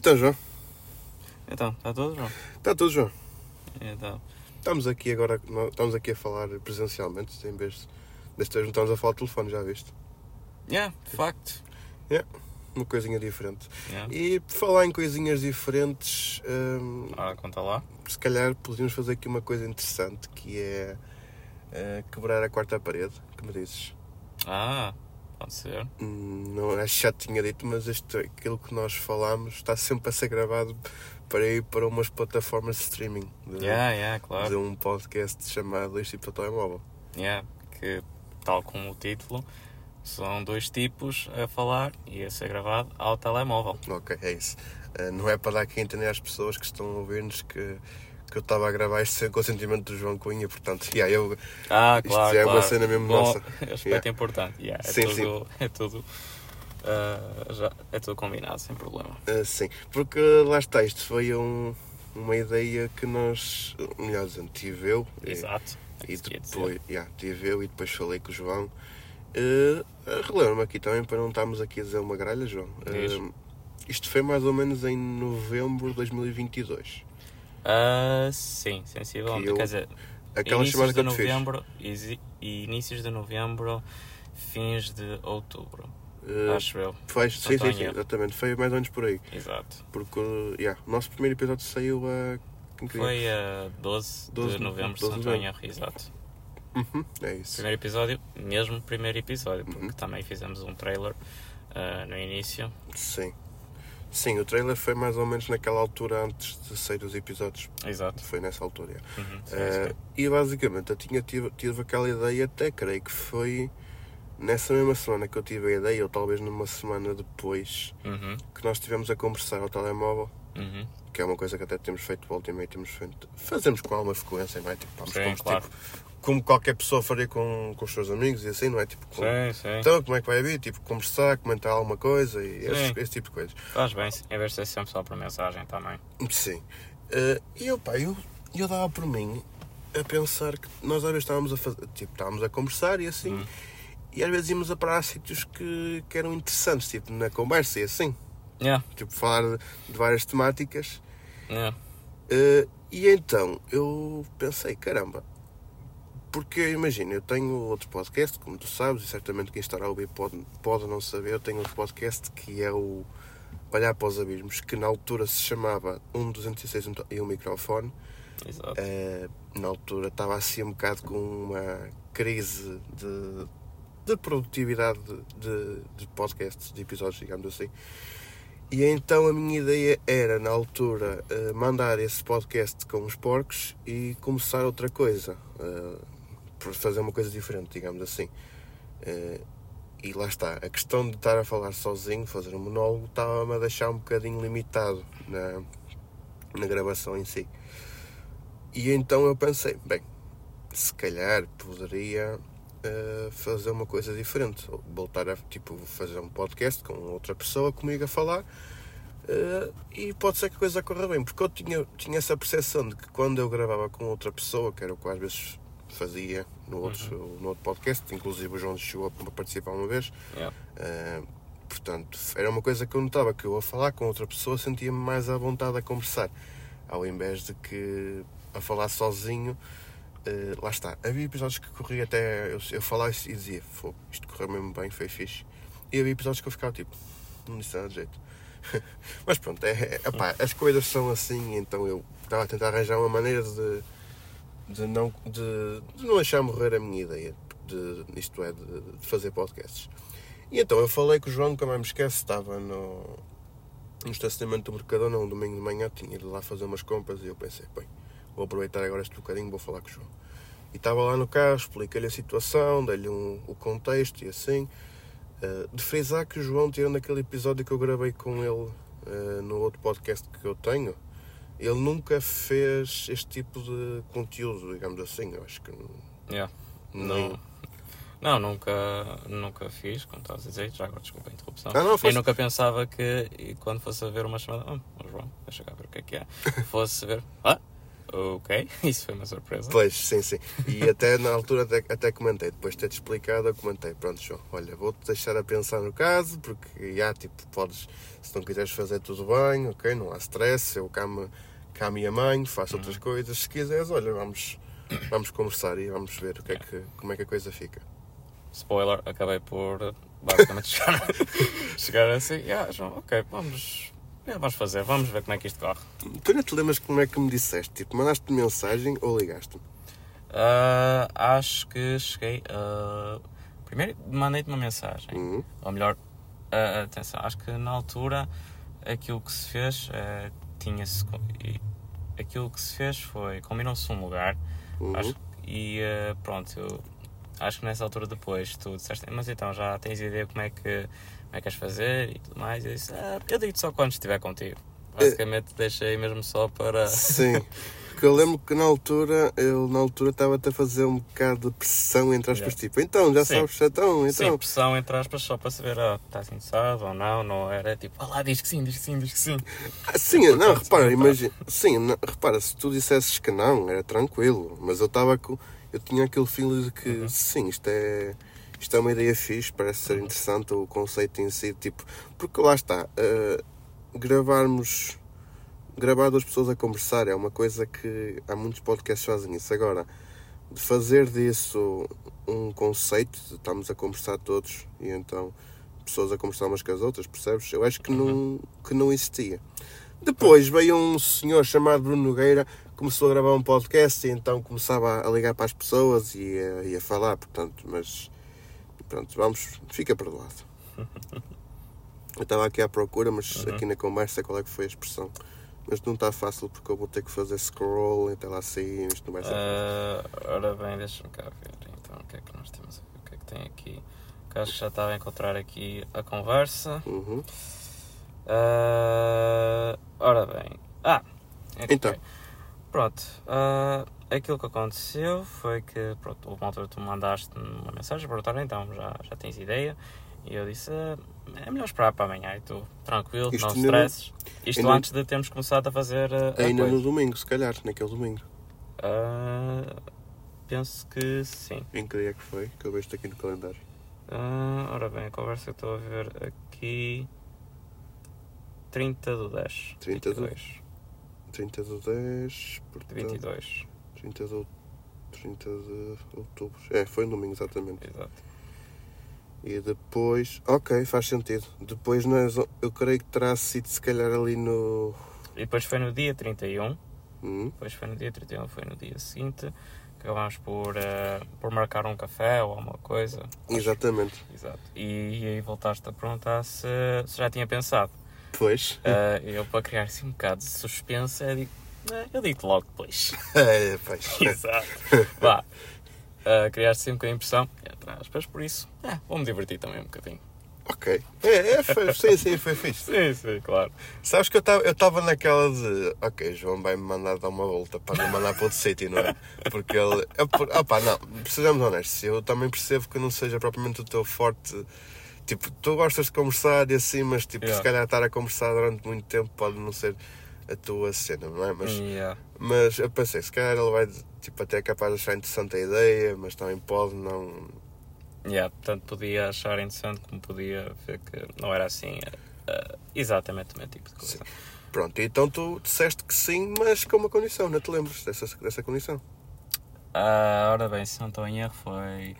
Então, João. Então, está tudo, João? Está tudo, João. Então, Estamos aqui agora, estamos aqui a falar presencialmente, em vez de desta vez não estamos a falar telefone, já viste? yeah, de facto. Uma coisinha diferente. Yeah. E por falar em coisinhas diferentes, hum, Ora, conta lá. se calhar podíamos fazer aqui uma coisa interessante que é eh, quebrar a quarta parede, que me dizes. Ah, pode ser. Hum, Não acho que já tinha dito, mas isto, aquilo que nós falamos está sempre a ser gravado para ir para umas plataformas de streaming. De, Yeah, yeah, de claro. um podcast chamado Dois Tipos de Telemóvel. Yeah, que, tal como o título, são dois tipos a falar e a ser gravado ao telemóvel. Ok, é isso. Eh, não é para dar aqui a entender às pessoas que estão a ouvir-nos que, que eu estava a gravar isto sem consentimento do João Cunha, portanto, yeah, eu, Ah, Isto claro, já é uma claro. cena mesmo Bom, nossa. Aspecto Yeah. importante. Yeah, é, Sim, tudo, é tudo. ah, já, é tudo combinado, sem problema. eh, sim, porque lá está, isto foi um- uma ideia que nós, melhor dizendo, tive eu. e- Exato. É E dizer. depois, yeah, tive eu e depois falei com o João. Uh, Relembro-me aqui também para não estarmos aqui a dizer uma gralha, João. Uh, isto foi mais ou menos em novembro de 2022. Ah, sim, sensivelmente. Eu- Quer dizer, Aquela inícios de novembro e inícios de novembro, fins de outubro. Uh, acho eu. não sim, sim, exatamente. Foi mais ou menos por aí. Exato. Porque yeah, o nosso primeiro episódio saiu a. Foi a 12, 12 de novembro, se 12 não de estou em erro. Exato. Uhum, é isso. Primeiro episódio, mesmo primeiro episódio, porque Uhum. também fizemos um trailer ah, no início. Sim. Sim, o trailer foi mais ou menos naquela altura antes de sair os episódios. Exato. Foi nessa altura. Uhum, sim, Eh, sim. e basicamente eu tinha tive aquela ideia, até creio que foi nessa mesma semana que eu tive a ideia, ou talvez numa semana depois, Uhum, que nós estivemos a conversar ao telemóvel, uhum. que é uma coisa que até temos feito volta e meia, temos feito, fazemos com alguma frequência, não é? Tipo, vamos, Sim, claro. tipo, como qualquer pessoa faria com, com os seus amigos e assim, não é? Tipo, com- Sim, sim. então como é que vai vir? Tipo, conversar, comentar alguma coisa e esse, esse tipo de coisas. Faz bem, em vez de ser sempre só por mensagem também. Sim. Eh, e eu, pá, eu, eu dava por mim a pensar que nós às vezes estávamos a fazer, tipo, estávamos a conversar e assim, Hum. e às vezes íamos a parar a sítios que, que eram interessantes, tipo, na conversa e assim, Yeah, tipo, falar de, de várias temáticas. yeah. Eh, e então eu pensei, caramba, porque imagina, eu tenho outro podcast, como tu sabes, e certamente quem estará a ouvir pode, pode não saber, eu tenho outro podcast que é o Olhar para os Abismos, que na altura se chamava 1206 e um microfone. Exato. Eh, na altura estava assim um bocado com uma crise de, de produtividade de, de podcasts, de episódios, digamos assim. E então a minha ideia era, na altura, eh, mandar esse podcast com os porcos e começar outra coisa. Por fazer uma coisa diferente, digamos assim. Eh, e lá está, a questão de estar a falar sozinho, fazer um monólogo, estava-me a deixar um bocadinho limitado na, na gravação em si. E então eu pensei, bem, se calhar poderia eh, fazer uma coisa diferente, voltar a tipo fazer um podcast com outra pessoa comigo a falar. eh, e pode ser que a coisa corra bem, porque eu tinha, tinha essa percepção de que quando eu gravava com outra pessoa, que era o que às vezes fazia no outro, no outro podcast, inclusive o João chegou a participar uma vez, Yeah. Uh, portanto, era uma coisa que eu notava que eu a falar com outra pessoa sentia-me mais à vontade a conversar, ao invés de que a falar sozinho. uh, lá está, havia episódios que corria até eu, eu falar e dizia: "Fogo, isto correu mesmo bem, foi fixe. E havia episódios que eu ficava tipo: Não disse nada de jeito. Mas pronto, é, é, epá, as coisas são assim, então eu estava a tentar arranjar uma maneira de, de, não, de, de não deixar morrer a minha ideia, de, isto é, de, de fazer podcasts. E então eu falei com o João, nunca mais me esquece, estava no, no estacionamento do Mercadona, um domingo de manhã, tinha ido lá fazer umas compras e eu pensei, bem, vou aproveitar agora este bocadinho, vou falar com o João. E estava lá no carro, expliquei-lhe a situação, dei-lhe um, o contexto e assim. Uh, de frisar que o João, tirando aquele episódio que eu gravei com ele uh, no outro podcast que eu tenho, ele nunca fez este tipo de conteúdo, digamos assim. Eu acho que não. Yeah. Não, não nunca, nunca fiz, como estás a dizer, já agora desculpa a interrupção. Ah, não, Nem foste- nunca pensava que quando fosse a ver uma chamada, oh, oh, João, deixa cá ver o que é que é. Fosse ver, ah, ok, isso foi uma surpresa. Pois, sim, sim. E até na altura até, até comentei, depois de ter-te explicado, eu comentei, pronto, João, olha, vou-te deixar a pensar no caso, porque já, tipo, podes, se não quiseres fazer tudo bem, ok, não há stress, eu cá me, cá me amanho, faço outras coisas, se quiseres, olha, vamos, vamos conversar e vamos ver o que é que, como é que a coisa fica. Spoiler, acabei por basicamente chegar, chegar assim, yeah, João, ok, vamos, é, vamos fazer, vamos ver como é que isto corre. Tu não te lembras como é que me disseste? Tipo, mandaste mensagem ou ligaste-me? Ah, acho que cheguei a. Primeiro mandei-te uma mensagem. Uhum. Ou melhor, ah, atenção, acho que na altura aquilo que se fez ah, tinha-se. Aquilo que se fez foi. Combinou-se um lugar. Uhum. Acho, e ah, pronto, eu acho que nessa altura depois tu disseste, mas então já tens ideia como é que, como é que queres fazer e tudo mais. Eu disse, ah, eu digo-te só quando estiver contigo. Basicamente deixei mesmo só para. Sim. Porque eu lembro que na altura, eu na altura estava-te a fazer um bocado de pressão entre aspas, Yeah. tipo, então, já Sim. sabes, então, Sim, então. pressão entre aspas só para saber, ah, estás interessado ou não, não era tipo, ah lá, diz que sim, diz que sim, diz que sim. Ah, sim, não, Importante repara, imagina, sim, não, repara, se tu dissesses que não, era tranquilo, mas eu estava com, eu tinha aquele feeling de que, Uhum. sim, isto é, isto é uma ideia fixe, parece ser interessante o conceito em si, tipo, porque lá está, ah, gravarmos, gravar duas pessoas a conversar é uma coisa que há muitos podcasts que fazem isso, agora, de fazer disso um conceito, de estamos a conversar todos, e então pessoas a conversar umas com as outras, percebes? Eu acho que, não, que não existia. Depois veio um senhor chamado Bruno Nogueira, começou a gravar um podcast e então começava a ligar para as pessoas e a, e a falar, portanto, mas pronto, vamos, fica perdoado. Eu estava aqui à procura, mas aqui na conversa qual é que foi a expressão? Mas não está fácil porque eu vou ter que fazer scroll até lá sair, isto não vai ser. Ah, ora bem, deixa-me cá ver então o que é que nós temos aqui, o que é que tem aqui. Que acho que já estava a encontrar aqui a conversa. Uhum. Ah, ora bem. Ah! Então. Pronto. ah, aquilo que aconteceu foi que, pronto, houve uma altura tu mandaste uma mensagem para então, já, já tens ideia? E eu disse, ah, é melhor esperar para amanhã. E tu, tranquilo, Isto não ainda não- stresses. Isto ainda- antes de termos começado a fazer a Ainda coisa. no domingo, se calhar, naquele domingo. Ah, penso que sim. Em que dia é que foi? Que eu vejo aqui no calendário. Ah, ora bem, a conversa que estou a ver aqui. 30 do 10. 30 do- 22. 30 de 10, De portanto, 22. 30 de, out- 30 de outubro. É, foi um domingo, exatamente. Exato. E depois, ok, faz sentido. Depois nós, eu creio que terá sido se calhar ali no. E depois foi no dia 31. Hum, Depois foi no dia 31, foi no dia seguinte. Acabámos por, ah, por marcar um café ou alguma coisa. exatamente. Exato. E, e aí voltaste a perguntar se, se já tinha pensado. Pois. Ah, eu, para criar assim um bocado de suspense, eu digo, "Ah, eu digo logo depois. É, pois. Exato. Vá. Uh, criaste sempre a impressão, entre aspas, por isso, é, vou-me divertir também um bocadinho. Ok. É, é foi, sim, sim, foi fixe. Sim, sim, claro. Sabes que eu estava eu naquela de. Ok, João vai-me mandar dar uma volta para me mandar para outro sítio, não é? Porque ele. É por, pá, não, precisamos honestos. Eu também percebo que não seja propriamente o teu forte. Tipo, tu gostas de conversar e assim, mas tipo, Yeah. se calhar estar a conversar durante muito tempo pode não ser a tua cena, não é? Mas, Yeah. mas eu pensei, se calhar ele vai tipo, até é capaz de achar interessante a ideia, mas também pode não. Yeah, portanto, podia achar interessante como podia ver que não era assim uh, exatamente o meu tipo de coisa. Sim. Pronto, então tu disseste que sim, mas com uma condição, não te lembras dessa, dessa condição? Ah, ora bem, se não estou em erro, foi.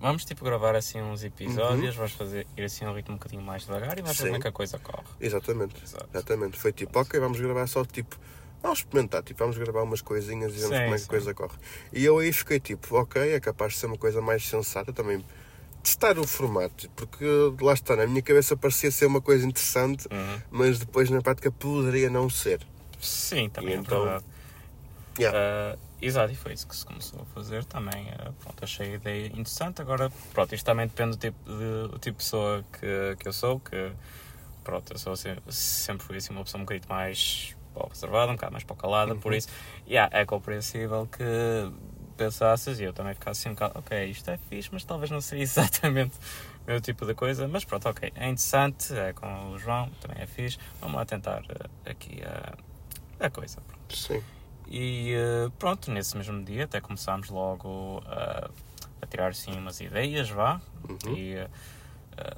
Vamos tipo gravar assim uns episódios, vamos fazer ir assim a um ritmo um bocadinho mais devagar e vamos ver como é que a coisa corre. Exatamente. Exato. Exatamente. Foi tipo, ok, vamos gravar só tipo. Vamos experimentar, tipo, vamos gravar umas coisinhas e vemos Sim, como é que sim. a coisa corre. E eu aí fiquei tipo, ok, é capaz de ser uma coisa mais sensata também. Testar o formato, porque lá está, na minha cabeça parecia ser uma coisa interessante, Uhum. mas depois na prática poderia não ser. Sim, também E é então- verdade. Yeah. Ah, exato, e foi isso que se começou a fazer também. ah, pronto, achei a ideia interessante. Agora, pronto, isto também depende do tipo de, do tipo de pessoa que, que eu sou, que pronto, eu sou sempre, sempre fui assim uma pessoa um bocadinho mais para o reservada, um bocado mais para o calada, por isso, yeah, é compreensível que pensasses e eu também ficasse assim um bocado, ok, isto é fixe, mas talvez não seria exatamente o meu tipo de coisa, mas pronto, ok, é interessante, é com o João, também é fixe, vamos lá tentar ah, aqui a, a coisa. pronto. Sim. E uh, pronto, nesse mesmo dia até começámos logo a, a tirar sim umas ideias, vá. Uhum. E uh,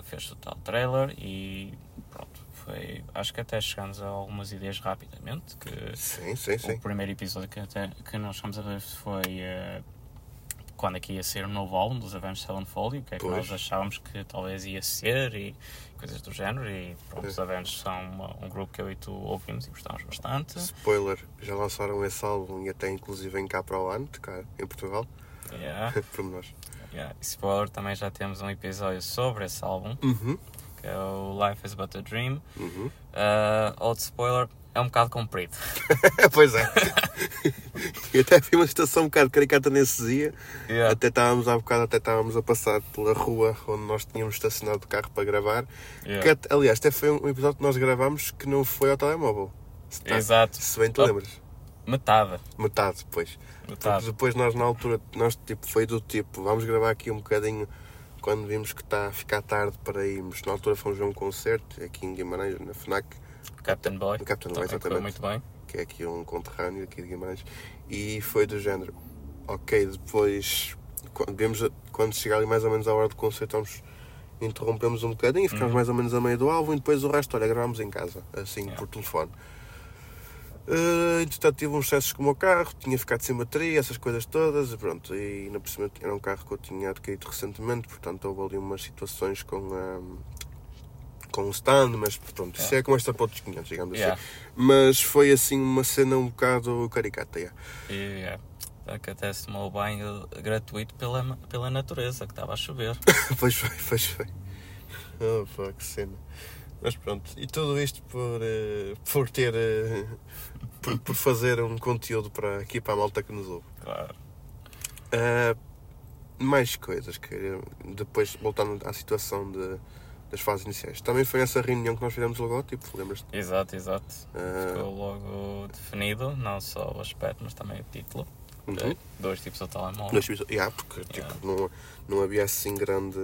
fez o tal trailer e pronto. Foi, acho que até chegamos a algumas ideias rapidamente. Que Sim, sim, sim. o primeiro episódio que, até, que nós chegamos a ver foi uh, quando aqui ia ser o novo álbum dos Avenged Sevenfold e o que é que Pois. nós achávamos que talvez ia ser e coisas do género. E pronto, os É. Avenged são uma- um grupo que eu e tu ouvimos e gostamos bastante. Spoiler, já lançaram esse álbum e até inclusive em cá para o ano, cá em Portugal, Yeah, por nós. yeah. Spoiler, também já temos um episódio sobre esse álbum, Uhum, que é o Life is But a Dream. uhum. Uh, outro spoiler, é um bocado comprido. pois é. e até vi uma situação um bocado caricata nesse dia. Yeah. Até estávamos há bocado, até estávamos a passar pela rua onde nós tínhamos estacionado o carro para gravar. Yeah. Que aliás, até foi um episódio que nós gravámos que não foi ao telemóvel. Se, tá- Exato. se bem te Oh. lembras. Metade. Metade. Porque Metade. depois nós na altura, nós tipo, foi do tipo, vamos gravar aqui um bocadinho quando vimos que está a ficar tarde para irmos. Na altura fomos ver um concerto aqui em Guimarães, na FNAC, Captain Boy. Captain Boy, exatamente. muito bem. que é aqui um conterrâneo aqui de Guimarães, e foi do género. Ok, depois, quando, vemos a- quando chegar ali mais ou menos à hora do concerto, vamos, interrompemos um bocadinho, ficamos Uhum. mais ou menos a meio do álbum e depois o resto, olha, gravámos em casa, assim, Yeah. por telefone. Uh, entretanto tive uns excessos com o meu carro, tinha ficado sem bateria, essas coisas todas, e pronto, e ainda por cima era um carro que eu tinha adquirido recentemente, portanto houve ali umas situações com, um, com o stand, mas pronto, isso Yeah. é com esta para outros 500, digamos Yeah. assim. Mas foi assim uma cena um bocado caricata, yeah. Yeah. É até se tomou banho gratuito pela, pela natureza, que estava a chover. pois foi, pois foi. Oh, pá, que cena. Mas pronto, e tudo isto por, eh, por ter. eh, por, por fazer um conteúdo para aqui para a malta que nos ouve. Claro. Ah, mais coisas que depois voltando à situação de, das fases iniciais. Também foi nessa reunião que nós fizemos o logotipo, lembras-te? Exato, exato. Ah, Ficou logo definido, não só o aspecto, mas também o título. Uhum. Dois tipos de telemóvel. Dois episódios. Yeah, porque tipo, Yeah. não, não havia assim grande.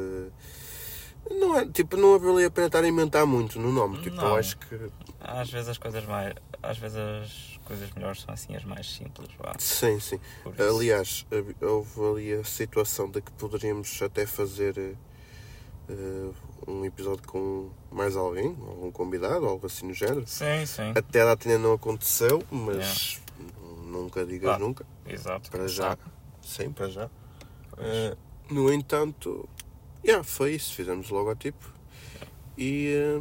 Não, é, tipo, não valia a pena estar a inventar muito no nome. Tipo, eu Não. acho que. Às vezes as coisas mais. Às vezes as coisas melhores são assim as mais simples, vá. Sim, sim. Por isso. Aliás, houve ali a situação de que poderíamos até fazer eh, eh, um episódio com mais alguém, algum convidado, algo assim no género. Sim, sim. Até a data ainda não aconteceu, mas nunca digas nunca. Exato. Para já. Sim, para já. Eh, no entanto, yeah, foi isso. Fizemos o logotipo e, eh,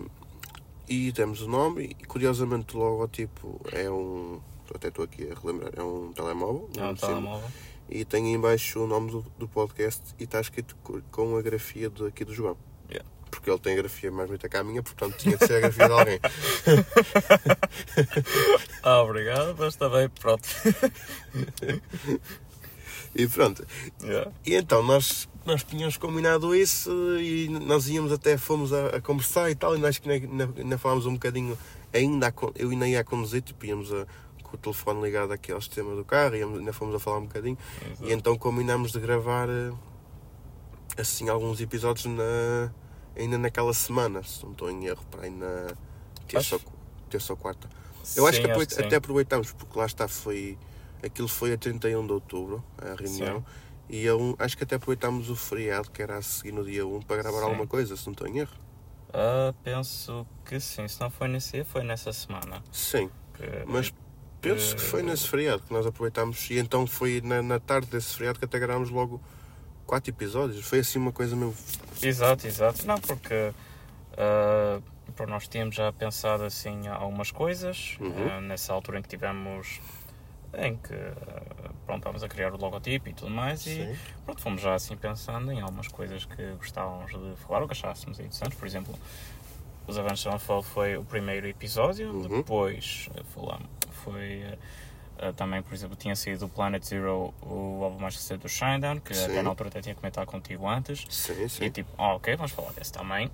e demos o nome. E curiosamente, o logotipo é um. Até estou aqui a relembrar, é um telemóvel. É um telemóvel. E tem em baixo o nome do, do podcast e está escrito co- com a grafia de, aqui do João. Yeah. Porque ele tem a grafia mais bonita que a minha, portanto tinha de ser a grafia de alguém. Ah, obrigado, mas também pronto. E pronto. Yeah. E então nós, nós tínhamos combinado isso e nós íamos até, fomos a, a conversar e tal, e nós que ainda, ainda, ainda falámos um bocadinho, ainda eu ainda ia a conduzir, tipo, íamos a, com o telefone ligado aqui ao sistema do carro, íamos, ainda fomos a falar um bocadinho, Exato. e então combinámos de gravar eh, assim alguns episódios na, ainda naquela semana, se não estou em erro, para aí na terça, Acho- qu- terça ou quarta. Eu acho Sim, que, aproveit- sim. até aproveitamos, porque lá está, foi. Aquilo foi a 31 de outubro, a reunião. Sim. E eu acho que até aproveitámos o feriado, que era a seguir no dia 1, para gravar Sim. alguma coisa, se não estou em erro. Ah, penso que sim. Se não foi nesse dia, foi nessa semana. Sim, Que- mas penso que foi nesse feriado que nós aproveitámos. E então foi na, na tarde desse feriado que até gravámos logo quatro episódios. Foi assim uma coisa mesmo. Exato, exato. Não, porque pronto, nós tínhamos já pensado assim algumas coisas Uhum. ah, nessa altura em que tivemos em que pronto, estávamos a criar o logotipo e tudo mais e Sim. pronto, fomos já assim pensando em algumas coisas que gostávamos de falar ou que achássemos interessantes, por exemplo os Avenged Sevenfold foi o primeiro episódio, Uhum. depois falamos, foi eh, também, por exemplo, tinha sido o Planet Zero, o álbum mais recente do Shinedown, que Sim. até na altura até tinha comentado contigo antes. Sim, E sim. tipo, ah, ok, vamos falar desse também.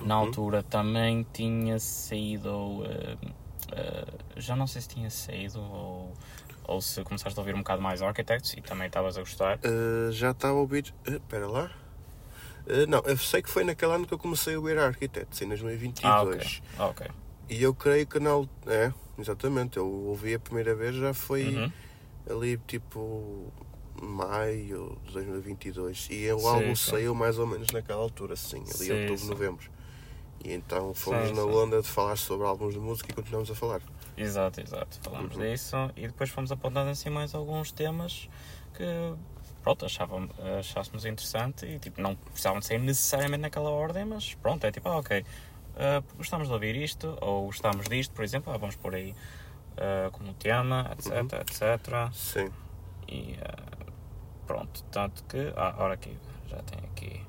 Na Uhum. altura também tinha saído. eh, eh, já não sei se tinha saído ou, ou se começaste a ouvir um bocado mais Architects e também estavas a gostar. Uh, já estava a ouvir. Uh, Espera lá. Uh, não, eu sei que foi naquele ano que eu comecei a ouvir Architects, em 2022. Ah, ok. Ah, ok. E eu creio que na. al- É, exatamente. Eu ouvi a primeira vez já foi Uhum. ali tipo maio de 2022 e o álbum saiu mais ou menos naquela altura, sim, ali Sim, outubro, sim. novembro. E então fomos Sim, na sim. onda de falar sobre álbuns de música e continuamos a falar. Exato, exato. Falámos Uhum. disso e depois fomos apontando assim mais alguns temas que pronto, achávamos, achássemos interessante e tipo, não precisavam de ser necessariamente naquela ordem, mas pronto, é tipo, ah, ok, gostamos de ouvir isto, ou gostamos disto, por exemplo, ah, vamos por aí ah, como tema, etc, Uhum. etc. Sim. E ah, pronto, tanto que, ah, ora aqui, já tenho aqui.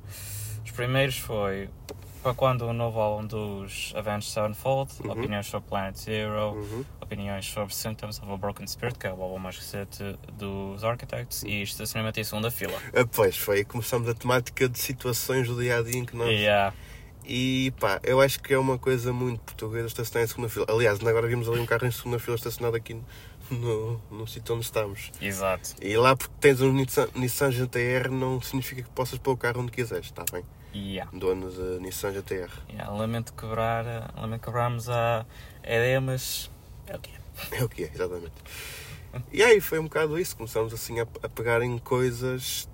Os primeiros foi para quando o novo álbum dos Avenged Sevenfold, Uhum. opiniões sobre Planet Zero, Uhum. opiniões sobre Symptoms of a Broken Spirit, que é o álbum mais recente dos Architects, e estacionamento em segunda fila. Ah, pois, foi começamos a temática de situações do dia a dia em que nós. E ah, E pá, eu acho que é uma coisa muito portuguesa estacionar em segunda fila. Aliás, agora vimos ali um carro em segunda fila estacionado aqui no, no sítio onde estamos. exato. E lá porque tens um Nissan, Nissan GTR não significa que possas pôr o carro onde quiseres, está bem? E ah, Dono de Nissan GTR. yeah, lamento quebrar, ah, lamento quebrarmos a ideia, mas é o que é. É o que é, exatamente. E aí foi um bocado isso, começamos assim a, a pegar em coisas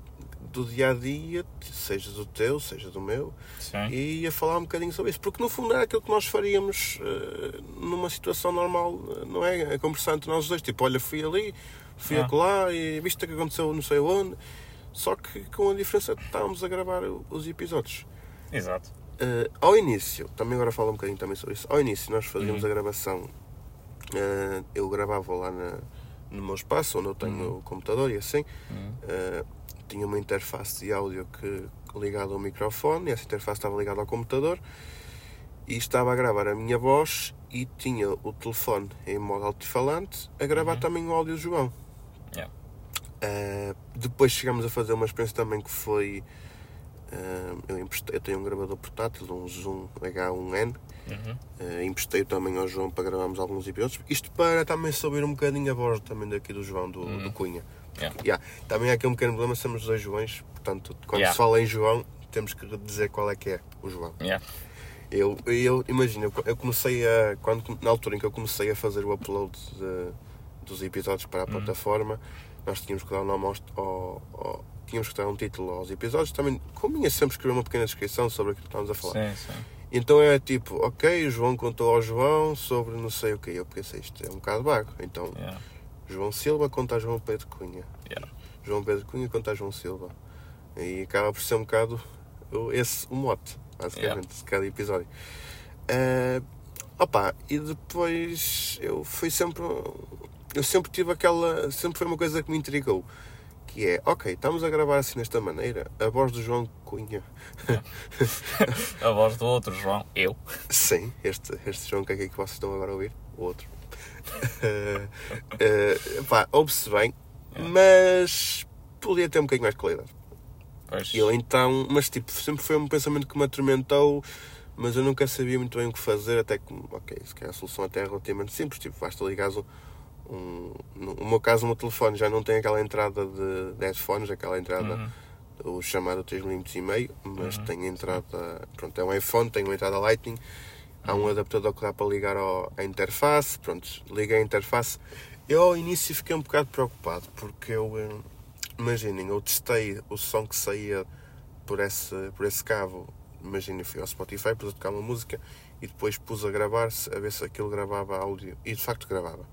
do dia a dia, seja do teu, seja do meu, Sim. e a falar um bocadinho sobre isso, porque no fundo era aquilo que nós faríamos eh, numa situação normal, eh, não é? A conversar entre nós dois, tipo, olha, fui ali, fui Ah. acolá e viste o que aconteceu não sei onde, só que com a diferença de estávamos a gravar os episódios. Exato. Eh, ao início, também agora falo um bocadinho também sobre isso. Ao início nós fazíamos Uhum. a gravação, eh, eu gravava lá na- no meu espaço, onde eu tenho o computador e assim. Hum. eh, tinha uma interface de áudio que ligada ao microfone, e essa interface estava ligada ao computador e estava a gravar a minha voz e tinha o telefone em modo altifalante a gravar Uhum. também o áudio do João. Eh, depois chegamos a fazer uma experiência também que foi. eh, eu, emprestei- eu tenho um gravador portátil, um Zoom H1N, Uhum. eh, emprestei também ao João para gravarmos alguns episódios. Isto para também saber um bocadinho a voz também daqui do João, do, Uhum. do Cunha. Yeah. Yeah. Também há aqui um pequeno problema, somos dois Joões, portanto, quando Yeah. se fala em João, temos que dizer qual é que é o João. Eu, eu imagino, eu comecei a. Quando, na altura em que eu comecei a fazer o upload de- dos episódios para a Uhum. plataforma, nós tínhamos que dar um nome aos, ao, ao- tínhamos que dar um título aos episódios. Também convinha sempre escrever uma pequena descrição sobre aquilo que estávamos a falar. Sim, sim. Então é tipo, ok, o João contou ao João sobre não sei o que. Eu pensei, isto é um bocado vago. Então, Yeah. João Silva conta a João Pedro Cunha. Yeah. João Pedro Cunha conta a João Silva. E acaba por ser um bocado esse o mote, basicamente, de cada episódio. Eh, opa, e depois eu fui sempre. Eu sempre tive aquela. Sempre foi uma coisa que me intrigou. Que é, ok, estamos a gravar assim desta maneira. A voz do João Cunha. A voz do outro João, eu. Sim, este, este João que é aqui que vocês estão agora a ouvir, o outro. Eh, pá, ouve-se bem, mas podia ter um bocadinho mais de qualidade. Pois. Eu então, mas tipo, sempre foi um pensamento que me atormentou, mas eu nunca sabia muito bem o que fazer, até que, ok, se calhar a solução até é relativamente simples, tipo, basta ligar um, um, no meu caso o meu telefone já não tem aquela entrada de, de headphones, aquela entrada, Uhum. o chamado 3 mm e meio, mas Uhum. tem a entrada, pronto, é um iPhone, tem uma entrada Lightning, há um adaptador que dá para ligar ao, à interface, pronto, liguei a interface. Eu ao início fiquei um bocado preocupado, porque eu, eh, imaginem, eu testei o som que saía por esse, por esse cabo, imaginem, fui ao Spotify, pus a tocar uma música e depois pus a gravar-se, a ver se aquilo gravava áudio, e de facto gravava.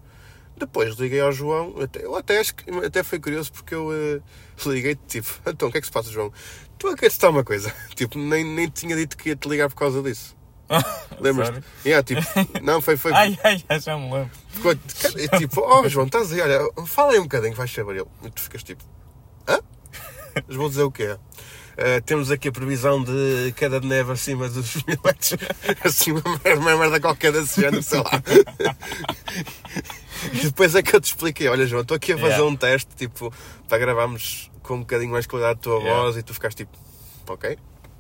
Depois liguei ao João, até, eu até acho que até foi curioso porque eu eh, liguei tipo, então o que é que se passa, João? Tu a uma coisa, tipo, nem, nem tinha dito que ia te ligar por causa disso. Lembras-te? Yeah, tipo, não, foi, foi, Ai, ai, ai, já me lembro. ficou, é tipo, oh João, estás aí, olha, fala aí um bocadinho, vais saber ele. E tu ficas tipo, hã? Mas vou dizer o quê? Eh, temos aqui a previsão de queda de neve acima dos mil metros, assim, uma merda, qualquer desse género, sei lá. E depois é que eu te expliquei: olha, João, estou aqui a fazer Yeah. um teste, tipo, para gravarmos com um bocadinho mais qualidade a tua Yeah. voz, e tu ficaste tipo, ok.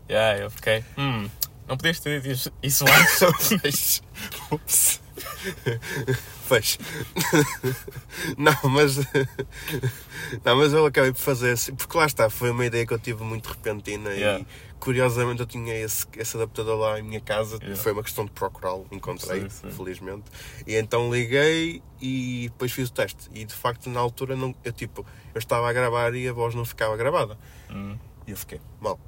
Yeah, eu fiquei. Hum, não podias ter dito isso- antes. Ups. Fez. Não, mas. Não, mas eu acabei por fazer assim. Porque lá está, foi uma ideia que eu tive muito repentina Yeah. e curiosamente eu tinha esse, esse adaptador lá em minha casa, Yeah. foi uma questão de procurá-lo, encontrei, Sim, sim. felizmente. E então liguei e depois fiz o teste. E de facto na altura não, eu tipo, eu estava a gravar e a voz não ficava gravada. Hum, E eu fiquei mal.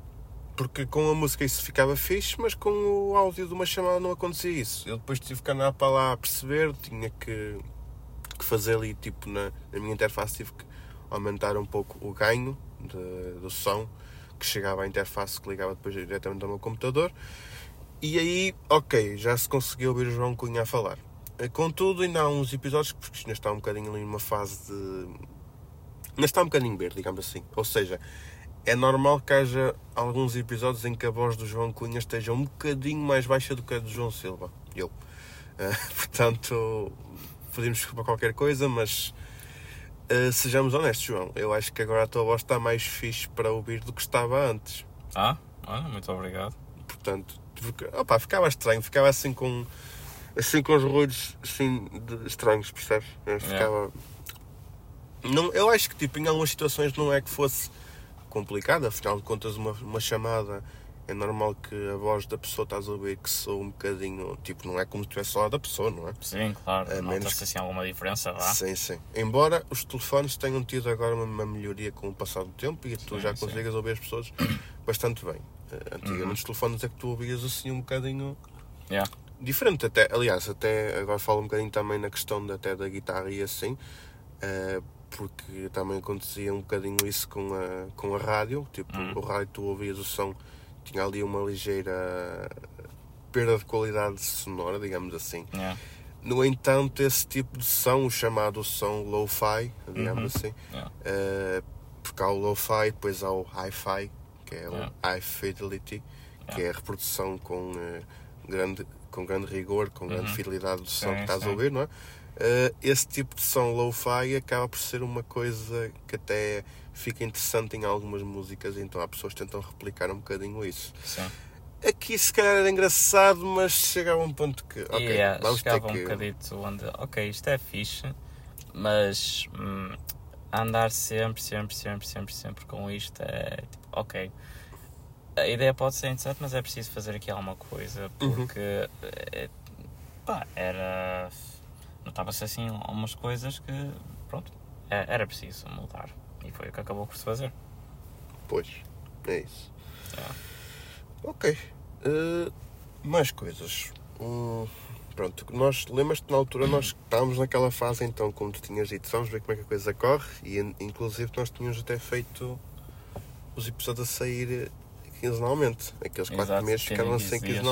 Porque com a música isso ficava fixe, mas com o áudio de uma chamada não acontecia isso. Eu depois tive que andar para lá a perceber, tinha que, que fazer ali, tipo, na, na minha interface, tive que aumentar um pouco o ganho de- do som que chegava à interface que ligava depois diretamente ao meu computador. E aí, ok, já se conseguiu ouvir o João Cunha a falar. Eh, Contudo, ainda há uns episódios porque ainda está um bocadinho ali numa fase de. Ainda está um bocadinho verde, digamos assim. Ou seja, é normal que haja alguns episódios em que a voz do João Cunha esteja um bocadinho mais baixa do que a do João Silva. Eu. Eh, portanto, podemos desculpar qualquer coisa, mas eh, sejamos honestos, João. Eu acho que agora a tua voz está mais fixe para ouvir do que estava antes. Ah, olha, muito obrigado. Portanto, porque, opa, ficava estranho, ficava assim com. Assim com os ruídos assim, de- estranhos, percebes? Ficava. Não, eu acho que tipo, em algumas situações não é que fosse complicado, afinal de contas uma, uma chamada é normal que a voz da pessoa estás a ouvir que soa um bocadinho, tipo, não é como se estivesse lá da pessoa, não é? Sim, claro. A menos Nota-se assim alguma diferença, vá. Sim, sim. Embora os telefones tenham tido agora uma, melhoria com o passar do tempo e tu Sim, já sim. consigas ouvir as pessoas bastante bem. Eh, Antigamente Uhum. os telefones é que tu ouvias assim um bocadinho Yeah. diferente até, aliás, até agora falo um bocadinho também na questão de, até da guitarra e assim, eh, porque também acontecia um bocadinho isso com a, com a rádio, tipo, Hum. o rádio tu ouvias o som, tinha ali uma ligeira perda de qualidade sonora, digamos assim. Yeah. No entanto, esse tipo de som, o chamado som lo-fi, digamos Uhum. assim, Yeah. eh, porque há o lo-fi, depois há o hi-fi, que é Yeah. o high fidelity, que é a reprodução com, eh, grande, com grande rigor, com grande Uhum. fidelidade do som Sim, que estás sim. a ouvir, não é? Eh, esse tipo de som lo-fi acaba por ser uma coisa que até fica interessante em algumas músicas, então há pessoas que tentam replicar um bocadinho isso. Sim. Aqui se calhar era engraçado, mas chegava a um ponto que, ok, yeah, vamos ter chegava que... um bocadito onde, ok, isto é fixe, mas hum, andar sempre, sempre, sempre, sempre, sempre com isto é tipo, ok. A ideia pode ser interessante, mas é preciso fazer aqui alguma coisa, Uhum. porque eh, pá, era. Notava-se assim algumas coisas que, pronto, é- era preciso mudar. E foi o que acabou por se fazer. Pois, é isso. Yeah. Ok. Eh, mais coisas. Hum, pronto, nós lembras-te na altura nós estávamos naquela fase então, como tu tinhas dito, vamos ver como é que a coisa corre e in- inclusive nós tínhamos até feito os episódios a sair quinzenalmente. Aqueles quatro Exato, meses 15 em ficavam 15 sem dias.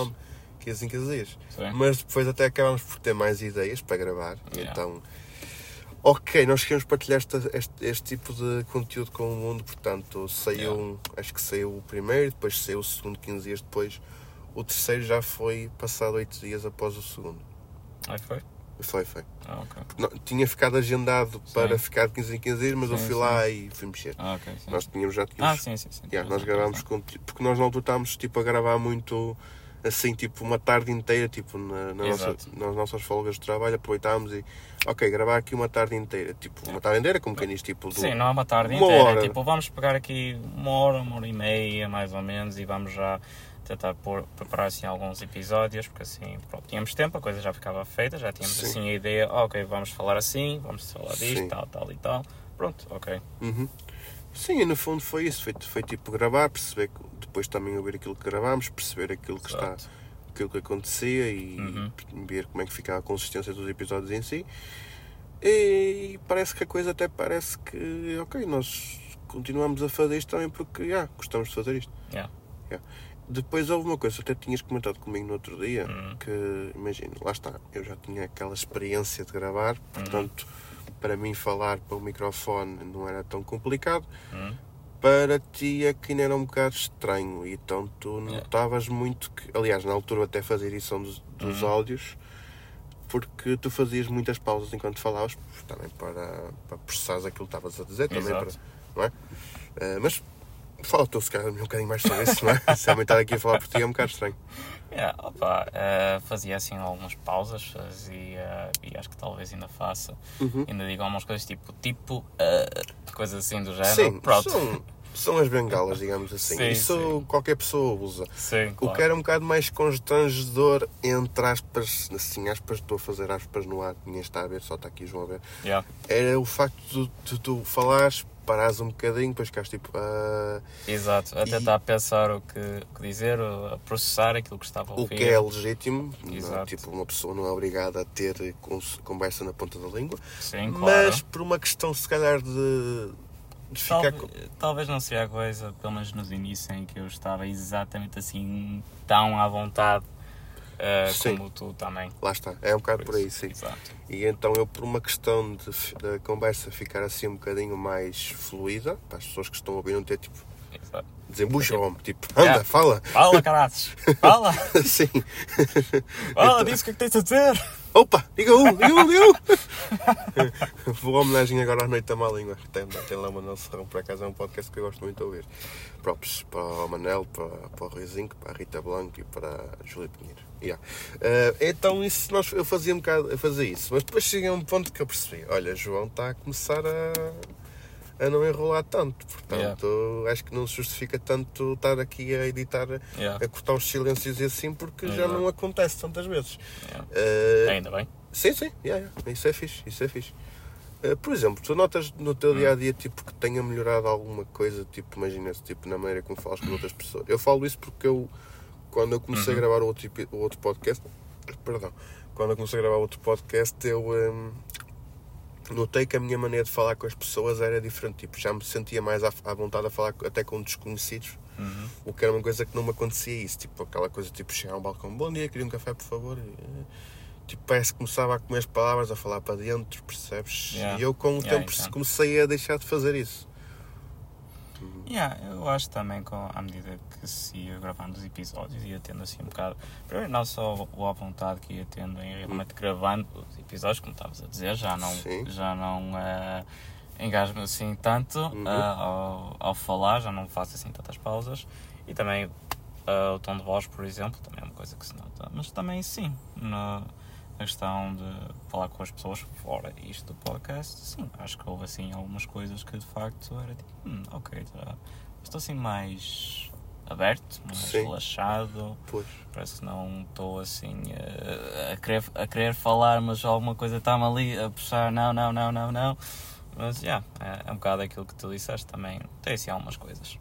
Quinzenal. 15 em 15 dias. Sim. Mas depois até acabámos por ter mais ideias para gravar. Yeah. Então, ok, nós queremos partilhar esta- este, este tipo de conteúdo com o mundo. Portanto, saiu, um- acho que saiu o primeiro, depois saiu o segundo 15 dias depois. O terceiro já foi passado 8 dias após o segundo. Aí foi? Foi, foi. Ah, ok. Não, tinha ficado agendado para Sim. ficar de 15 em 15 dias, mas eu Sim, fui sim. lá e fui mexer. Ah, ok. Sim. Nós tínhamos já Ah, tínhamos sim, sim, sim. Yeah, nós gravámos com, porque nós na altura estávamos tipo a gravar muito assim, tipo uma tarde inteira, tipo na, na nossa, nas nossas folgas de trabalho, aproveitávamos e ok, gravar aqui uma tarde inteira, tipo uma tarde inteira, como quem diz, tipo do, Sim, não é uma tarde Uma inteira. hora. É tipo, vamos pegar aqui uma hora, uma hora e meia, mais ou menos, e vamos já tentar pôr, preparar assim alguns episódios, porque assim, pronto, tínhamos tempo, a coisa já ficava feita, já tínhamos Sim. assim a ideia, ok, vamos falar assim, vamos falar disto, Sim. tal, tal e tal. Pronto, ok. Uhum. Sim, no fundo foi isso, foi, foi tipo gravar, perceber, depois também ouvir aquilo que gravámos, perceber aquilo que está, Exato. aquilo que acontecia e Uhum. ver como é que ficava a consistência dos episódios em si. E parece que a coisa até parece que, ok, nós continuamos a fazer isto também porque, ah, gostamos de fazer isto. Yeah. Depois houve uma coisa, até tinhas comentado comigo no outro dia, Uhum. que, imagina, lá está, eu já tinha aquela experiência de gravar, Uhum. Para mim falar para o microfone não era tão complicado, Hum, para ti é que ainda era um bocado estranho, e então tu Yeah. notavas muito que, aliás, na altura até fazia edição dos, dos Uhum. áudios, porque tu fazias muitas pausas enquanto falavas, também para, para processares aquilo que estavas a dizer, também para, não é? Eh, mas fala tu se calhar um bocadinho mais sobre isso, não é? Se eu estar aqui a falar por ti é um bocado estranho. Yeah, opa, eh, fazia assim algumas pausas, fazia, e acho que talvez ainda faça. Uhum. Ainda digo algumas coisas tipo, tipo, eh, coisas assim do género. Sim, Pronto. são, São as bengalas, digamos assim. Sim, Isso sim. qualquer pessoa usa. Sim, O claro. que era um bocado mais constrangedor, entre aspas, assim, aspas, estou a fazer aspas no ar, ninguém está a ver, só está aqui João a ver. Yeah. Era o facto de, de tu falares, parares um bocadinho, depois ficares tipo. ah, Exato, a E- tentar pensar o que, o que dizer, a processar aquilo que estava a o ouvir. que é legítimo, não é? Tipo, uma pessoa não é obrigada a ter conversa na ponta da língua, Sim, claro. mas por uma questão, se calhar, de, de ficar. Talvez, com- talvez não seria a coisa, pelo menos nos inícios, em que eu estava exatamente assim, tão à vontade Sim. como tu também. Lá está, é um bocado por aí, sim. Exato. E então eu, por uma questão de, da conversa ficar assim um bocadinho mais fluida, para as pessoas que estão a ouvir não ter tipo, exato. desembucha o homem, tipo, anda, Yeah. fala, Fala, caraças! Fala! sim, Fala, diz o que é que tens a dizer! Opa, diga um, diga um, diga um. Vou homenagem agora à Noite da Má Língua, tem, tem lá o Manel Serrão, por acaso é um podcast que eu gosto muito de ouvir. Props para o Manel, para, para o Ruizinho, para a Rita Blanco e para a Júlia Pinheiro. Yeah. Eh, então isso nós, eu fazia um bocado, eu fazia isso, mas depois cheguei a um ponto que eu percebi, olha, João está a começar a, a não enrolar tanto, portanto acho que não se justifica tanto estar aqui a editar, Yeah. a cortar os silêncios e assim, porque já Exato. não acontece tantas vezes. Yeah. Eh, Ainda bem. Sim, sim, yeah, yeah. isso é fixe, isso é fixe. Eh, por exemplo, tu notas no teu dia a dia tipo, que tenha melhorado alguma coisa, tipo, imagina-se, tipo, na maneira como falas com outras pessoas. Eu falo isso porque eu, quando eu comecei a gravar o outro, o outro podcast, perdão, quando eu comecei a gravar outro podcast, eu hum, notei que a minha maneira de falar com as pessoas era diferente. Tipo, já me sentia mais à, à vontade a falar até com desconhecidos, Uhum. o que era uma coisa que não me acontecia isso. Tipo, aquela coisa, tipo, chegar a um balcão, bom dia, queria um café, por favor. E, Tipo, parece que começava a comer as palavras, a falar para dentro, percebes? Yeah. E eu com o Yeah, tempo comecei a deixar de fazer isso. Yeah, eu acho também que à medida que se ia gravando os episódios ia tendo assim um bocado. Primeiro não só o à vontade que ia tendo em realmente gravando os episódios, como estavas a dizer, já não, Sim. já não uh, engasgo assim tanto Uhum. ah, ao, ao falar, já não faço assim tantas pausas. E também ah, o tom de voz, por exemplo, também é uma coisa que se nota. Mas também sim, na, na questão de falar com as pessoas fora isto do podcast, sim, acho que houve assim algumas coisas que de facto era tipo, hum, ok, já estou assim mais aberto, mais Sim. relaxado, Pois. parece que não estou assim eh, a, querer, a querer falar, mas alguma coisa está-me ali a puxar, não, não, não, não, não. Mas, já, é, é um bocado aquilo que tu disseste também. Tem assim algumas coisas.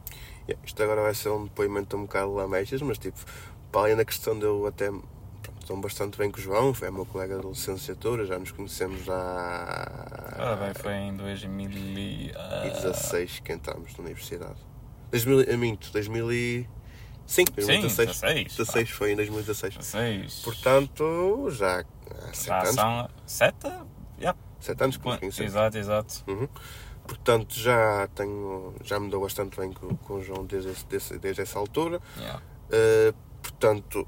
Yeah, isto agora vai ser um depoimento um bocado lamechas, mas tipo, para além da questão de eu até estou bastante bem com o João, foi meu colega de licenciatura, já nos conhecemos há bem, foi em 2016. que entramos na universidade. 2000, eu minto, 2000 e... Sim, Sim, 2016. 16. 16 foi em 2016. 16. Portanto, já há 7 Já anos. são 7? Yeah. 7 anos que nos conhecemos. Exato, exato. Uhum. Portanto, já tenho, já me dou bastante bem com, com o João desde, esse- desde, desde essa altura. Yeah. Uh, portanto,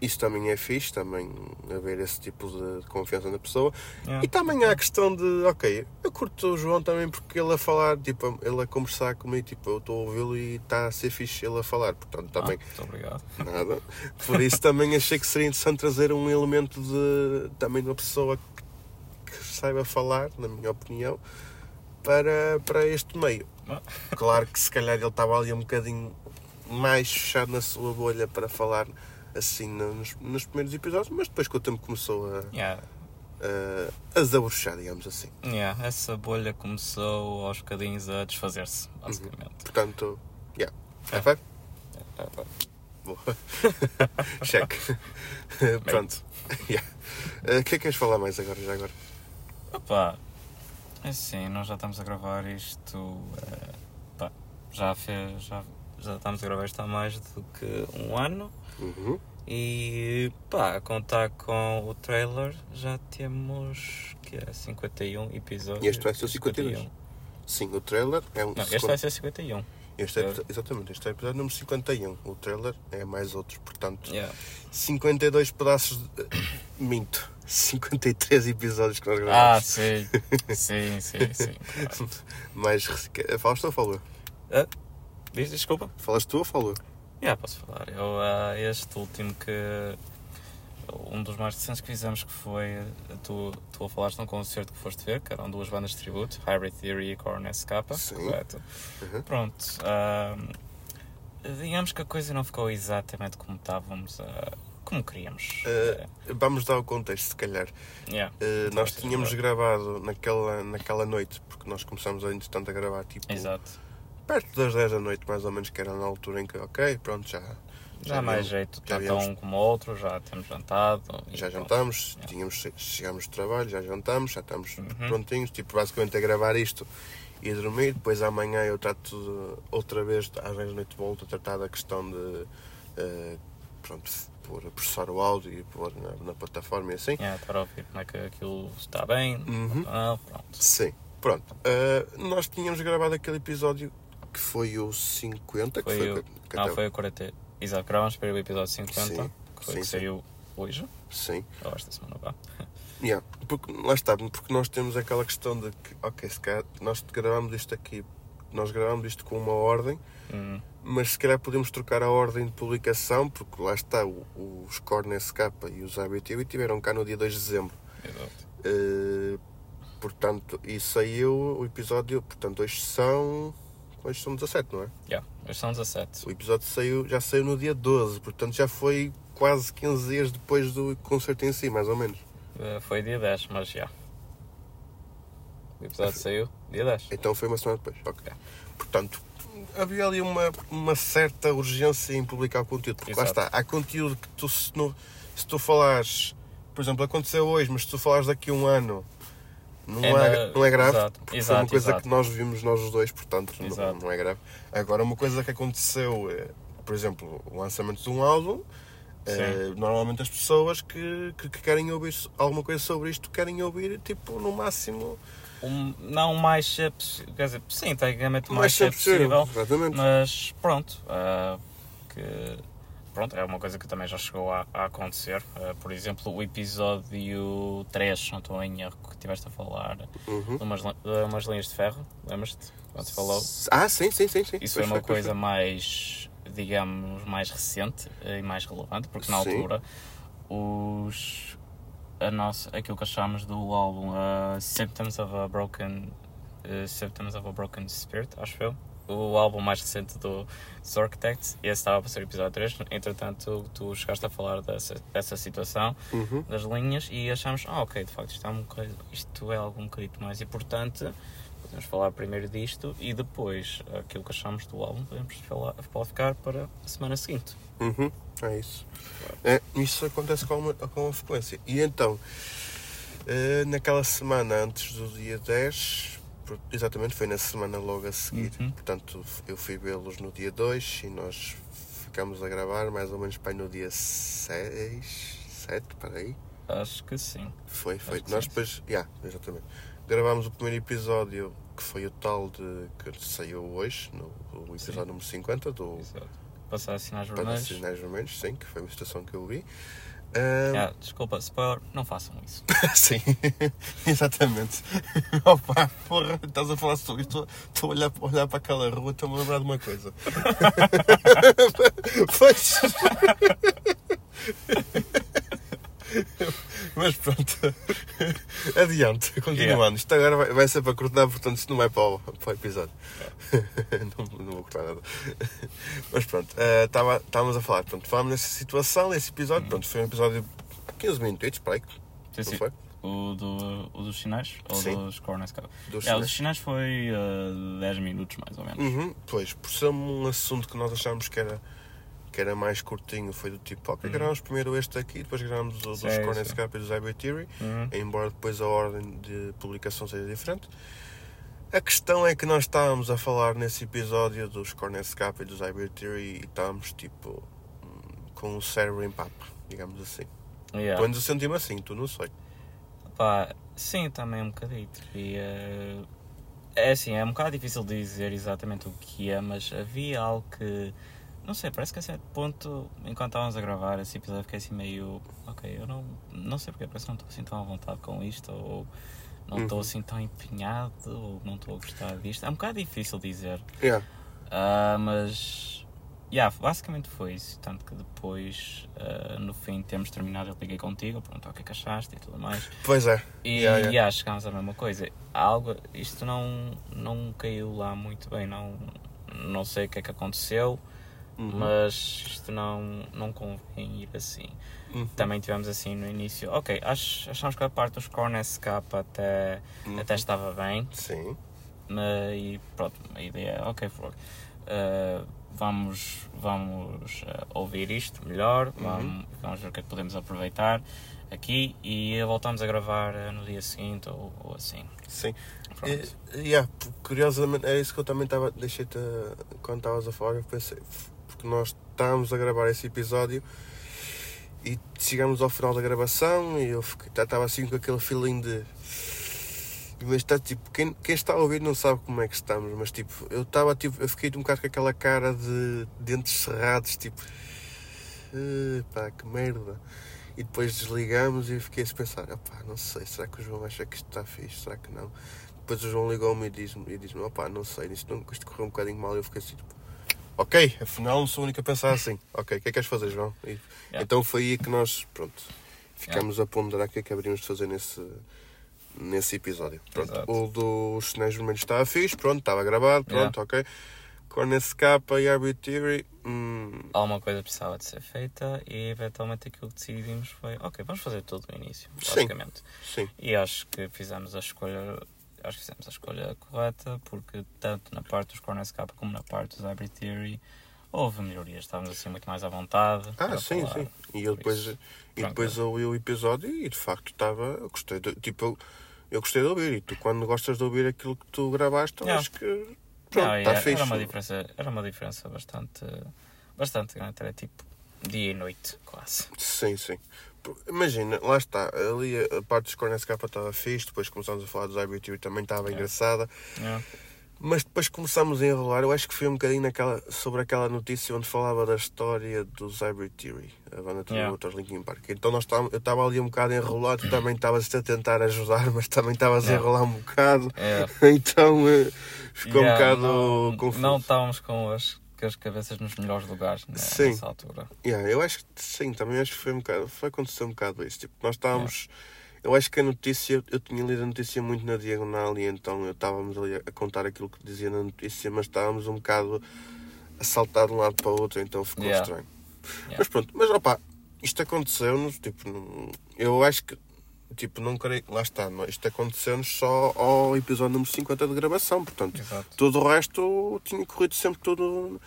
isso também é fixe, também haver esse tipo de, confiança na pessoa. Yeah. E também há a questão de, ok, eu curto o João também porque ele a falar, tipo, ele a conversar comigo, tipo, eu estou a ouvi-lo e está a ser fixe ele a falar. Portanto, também, Ah, muito obrigado. nada. Por isso também achei que seria interessante trazer um elemento de, também de uma pessoa que, que saiba falar, na minha opinião, para, para este meio. Ah. Claro que se calhar ele estava ali um bocadinho mais fechado na sua bolha para falar assim nos, nos primeiros episódios, mas depois com o tempo começou a, Yeah. a, a desabrochar, digamos assim. Yeah. Essa bolha começou aos bocadinhos a desfazer-se, basicamente. Portanto, yeah. High five? Boa. Cheque. Pronto. Yeah. Eh, O que é que queres falar mais agora, já agora? Opa, é assim, nós já estamos a gravar isto. eh, pá, já, fez, já, já estamos a gravar isto há mais do que um ano. Uhum. E pá, a contar com o trailer já temos que é 51 episódios. E este vai ser o 52. Sim, o trailer é um. Não, este vai ser 51. Este é, exatamente, este é o episódio número 51. O trailer é mais outro, portanto, Yeah. 52 pedaços. De... Minto. 53 episódios que nós Ah, gravamos. sim. sim, sim, sim. claro. Rec- Falas tu ou falo eu? Ah, diz, desculpa. Falas tu ou falo Já posso falar. Eu, ah, este último que. um dos mais recentes que fizemos que foi. Tu, tu falaste num concerto que foste ver, que eram duas bandas de tributo, Hybrid Theory e Korn SK, Sim. correto? Uhum. Pronto. ahm, digamos que a coisa não ficou exatamente como estávamos a. como queríamos. Eh, Vamos dar o contexto, se calhar. Yeah. Uh, nós tínhamos gravado naquela, naquela noite, porque nós começamos a, entretanto a gravar tipo Exato. Perto das 10 da noite, mais ou menos, que era na altura em que, ok, pronto, já, Já há mais jeito, já tanto viemos- um como o outro, já temos jantado. já jantámos, Yeah. tínhamos, chegámos do trabalho, já jantámos, já estamos Uhum. prontinhos, tipo, basicamente a gravar isto e a dormir. Depois amanhã eu trato outra vez, às 10 da noite volto a tratar da questão de, uh, pronto, pôr, processar o áudio e pôr na, na plataforma e assim. Yeah, para ouvir como é que aquilo está bem. Uhum. Não, pronto. Sim, pronto. Uh, nós tínhamos gravado aquele episódio que foi o 50, que Foi foi, o- que Não, foi o 40. Exato, gravamos para o episódio 50, Sim, que foi sim, que sim. saiu hoje, Sim. ou esta semana, vá. Yeah. Porque, lá está, porque nós temos aquela questão de que, ok, se calhar nós gravamos isto aqui, nós gravamos isto com uma ordem, Hum, mas se calhar podemos trocar a ordem de publicação, porque lá está, o- os Corn SK e os ABTV tiveram cá no dia 2 de dezembro. exato. Uh, portanto, e saiu o episódio, portanto, hoje são. Hoje são 17, não é? Yeah, hoje são 17. O episódio saiu, já saiu no dia 12, portanto já foi quase 15 dias depois do concerto em si, mais ou menos. Eh, Foi dia 10, mas já. O episódio saiu dia 10. Então foi uma semana depois. Ok. Yeah. Portanto, havia ali uma, uma certa urgência em publicar o conteúdo. Porque lá Exato. está, há conteúdo que tu se, não, se tu falares, por exemplo, aconteceu hoje, mas se tu falares daqui a um ano, não, É é, não é grave. exato, porque foi exato, uma coisa exato. que nós vimos nós os dois, portanto não, não é grave. Agora, uma coisa que aconteceu, é, por exemplo, o lançamento de um álbum. eh, normalmente as pessoas que, que, que querem ouvir alguma coisa sobre isto querem ouvir tipo no máximo Um, não mais possível. Quer dizer, sim, tecnicamente mais mais possível. Exatamente. Mas pronto, ah, que, pronto, é uma coisa que também já chegou a, a acontecer. Ah, por exemplo, o episódio 3, não estou em erro, que estiveste a falar Uhum. de umas, de umas linhas de ferro, lembras-te? Quando se falou? Ah, sim, sim, sim. sim. Isso foi uma pois coisa mais, digamos, mais recente e mais relevante, porque na Sim. altura os, a nossa, aquilo que achámos do álbum uh, Symptoms of a Broken uh, Symptoms of a Broken Spirit, acho eu. O álbum mais recente do, dos Architects, e esse estava para ser o episódio 3. Entretanto, tu chegaste a falar dessa, dessa situação, Uhum. das linhas, e achámos, ah, ok, de facto, isto é, bocadinho- isto é algo um bocadinho mais importante. Podemos falar primeiro disto e depois aquilo que achamos do álbum podemos falar, pode ficar para a semana seguinte. Uhum. É isso. É, isso acontece com uma, com uma frequência. E então, eh, naquela semana antes do dia 10, por- exatamente, foi na semana logo a seguir. Uhum. Portanto, eu fui vê-los no dia 2 e nós ficámos a gravar mais ou menos para no dia 6, 7, para aí. Acho que sim. Foi, foi. Nós sim. depois, yeah, exatamente. Gravámos o primeiro episódio, que foi o tal de que saiu hoje, no, o episódio Sim. número 50 do Exato. Passar sinais vermelhos. Sinais Vermelhos, sim, que foi uma situação que eu vi. Ah, desculpa, spoiler, não façam isso. sim, exatamente. Opa, porra, estás a falar sobre isto, estou a olhar, olhar para aquela rua, estou-me a lembrar de uma coisa. pois. Mas pronto, adiante, continuando. Isto agora vai, vai ser para cortar, portanto, isto não vai para o, para o episódio. não, não vou cortar nada. Mas pronto, eh, estava estávamos a falar, pronto, falámos nessa situação, nesse episódio, pronto, foi um episódio de 15 minutos, para aí, Sim, sim. foi? O, do, o dos sinais ou Sim. dos corners? Dos É, o dos sinais foi uh, 10 minutos mais ou menos. Uhum, pois, por ser um assunto que nós achámos que era, que era mais curtinho, foi do tipo, ok, Uhum. gravamos primeiro este aqui, depois gravamos o dos sim. Escape e dos IB Theory, Uhum. embora depois a ordem de publicação seja diferente. A questão é que nós estávamos a falar nesse episódio dos Corner Escape e dos IB Theory e estávamos tipo com o cérebro em papa, digamos assim. Yeah. Pelo menos eu senti-me assim, tu não sei. Pá, sim, também um bocadito. E, eh, é assim, é um bocado difícil dizer exatamente o que é, mas havia algo que. Não sei, parece que a certo ponto, enquanto estávamos a gravar esse episódio, fiquei assim meio. Ok, eu não, não sei porque, parece que não estou assim tão à vontade com isto, ou não estou Uhum. assim tão empenhado, ou não estou a gostar disto. É um bocado difícil dizer. Yeah. Ah, mas yeah, basicamente foi isso. Tanto que depois, uh, no fim, temos terminado. Eu liguei contigo, perguntou o que é que achaste e tudo mais. Pois é. E Yeah, yeah. yeah, chegámos à mesma coisa. Algo, isto não, não caiu lá muito bem. Não, não sei o que é que aconteceu, Uhum. mas isto não, não convém ir assim. Uhum. Também tivemos assim no início. Ok, ach, achamos que a parte dos corners capa até, Uhum. até estava bem. Sim. Mas, e pronto, a ideia é, ok, eh, vamos, vamos eh, ouvir isto melhor, vamos, vamos ver o que é que podemos aproveitar aqui e voltamos a gravar eh, no dia seguinte ou, ou assim. Sim. Pronto. E, yeah, curiosamente, era isso que eu também estava. Deixei-te. Quando estavas a falar, eu pensei. Porque nós estávamos a gravar esse episódio e chegamos ao final da gravação e eu fiquei- tá- estava assim com aquele feeling de. Mas está tipo, quem, quem está a ouvir não sabe como é que estamos, mas tipo, eu estava tipo, eu fiquei um bocado com aquela cara de dentes cerrados, tipo, "Eh, pá, que merda. E depois desligamos e fiquei a pensar, opá, não sei, será que o João acha que isto está fixe, será que não? Depois o João ligou-me e diz-me, e diz opá, não sei, isto, não, isto correu um bocadinho mal e eu fiquei assim, tipo, ok, afinal não sou o único a pensar assim. Ok, o que é que queres fazer, João? E, Yeah. Então foi aí que nós, pronto, ficamos a ponderar o que é que haveríamos de fazer nesse, nesse episódio. Pronto, Exato. o dos cenários vermelhos estava fixe, pronto, estava gravado, pronto, ok. Corners Kappa e Arbitrary, hum, Alguma coisa precisava de ser feita e eventualmente aquilo que decidimos foi, ok, vamos fazer tudo no início, Sim. basicamente. sim, E acho que fizemos a escolha, acho que fizemos a escolha correta, porque tanto na parte dos Corners Capa como na parte dos Hybrid Theory houve melhorias, estávamos assim muito mais à vontade. Ah, sim, falar. sim. E eu depois, isso. e Pronto. depois ouvi o episódio e de facto estava. Eu gostei de, tipo, eu, eu gostei de ouvir. E tu, quando gostas de ouvir aquilo que tu gravaste, eu Yeah. acho que. Pronto, está era, fixe. era uma diferença, era uma diferença bastante, bastante grande, era tipo dia e noite, quase. Sim, sim. Por- Imagina, lá está. Ali a a parte dos Corners Kappa estava fixe. Depois começámos a falar dos IBTV também estava Yeah. engraçada. Yeah. Mas depois começámos a enrolar. Eu acho que foi um bocadinho naquela, sobre aquela notícia onde falava da história dos Hybrid Theory, a banda de Yeah. outros Linkin Park. Então nós estávamos, eu estava ali um bocado enrolado, tu também estavas a tentar ajudar, mas também estavas a Yeah. enrolar um bocado. É, Então eh, ficou yeah, um bocado não, confuso. Não estávamos com as, com as cabeças nos melhores lugares né, Sim. nessa altura. Yeah, eu acho que sim, também acho que foi um bocado. Foi acontecer um bocado isso. Tipo, nós estávamos. Eu acho que a notícia, eu tinha lido a notícia muito na diagonal e então eu estávamos ali a contar aquilo que dizia na notícia, mas estávamos um bocado a saltar de um lado para o outro, então ficou Yeah. estranho. Yeah. Mas pronto, mas opá, isto aconteceu-nos, tipo, eu acho que, tipo, não creio, lá está, não, isto aconteceu-nos só ao episódio número 50 de gravação, portanto, Exato. tudo o resto tinha corrido sempre tudo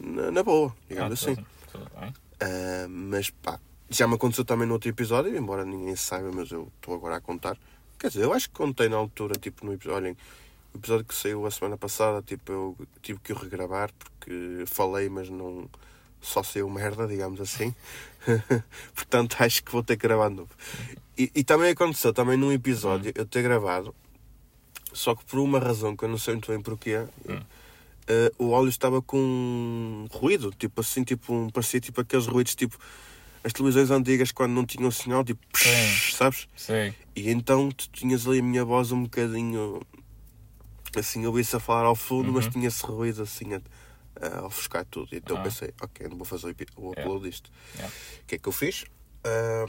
na, na boa, digamos Ah, assim. tudo, tudo bem. Ah, mas pá, já me aconteceu também no outro episódio, embora ninguém saiba, mas eu estou agora a contar. Quer dizer, eu acho que contei na altura, tipo, no episódio, olhem, o episódio que saiu a semana passada, tipo, eu tive que o regravar porque falei, mas não só saiu merda, digamos assim. Portanto, acho que vou ter que gravar de novo. E, e também aconteceu, também num episódio, eu ter gravado, só que por uma razão que eu não sei muito bem porquê, Hum. eh, o áudio estava com ruído, tipo assim, tipo, um, parecia tipo aqueles ruídos, tipo as televisões antigas quando não tinham sinal, tipo, Sim. sabes? Sim. E então tu tinhas ali a minha voz um bocadinho assim, eu ouvi-se a falar ao fundo, mas Uhum. tinha esse ruído assim a, ofuscar tudo. Então Ah. pensei, ok, não vou fazer o, o Yeah. upload disto. Yeah. O que é que eu fiz? Ah,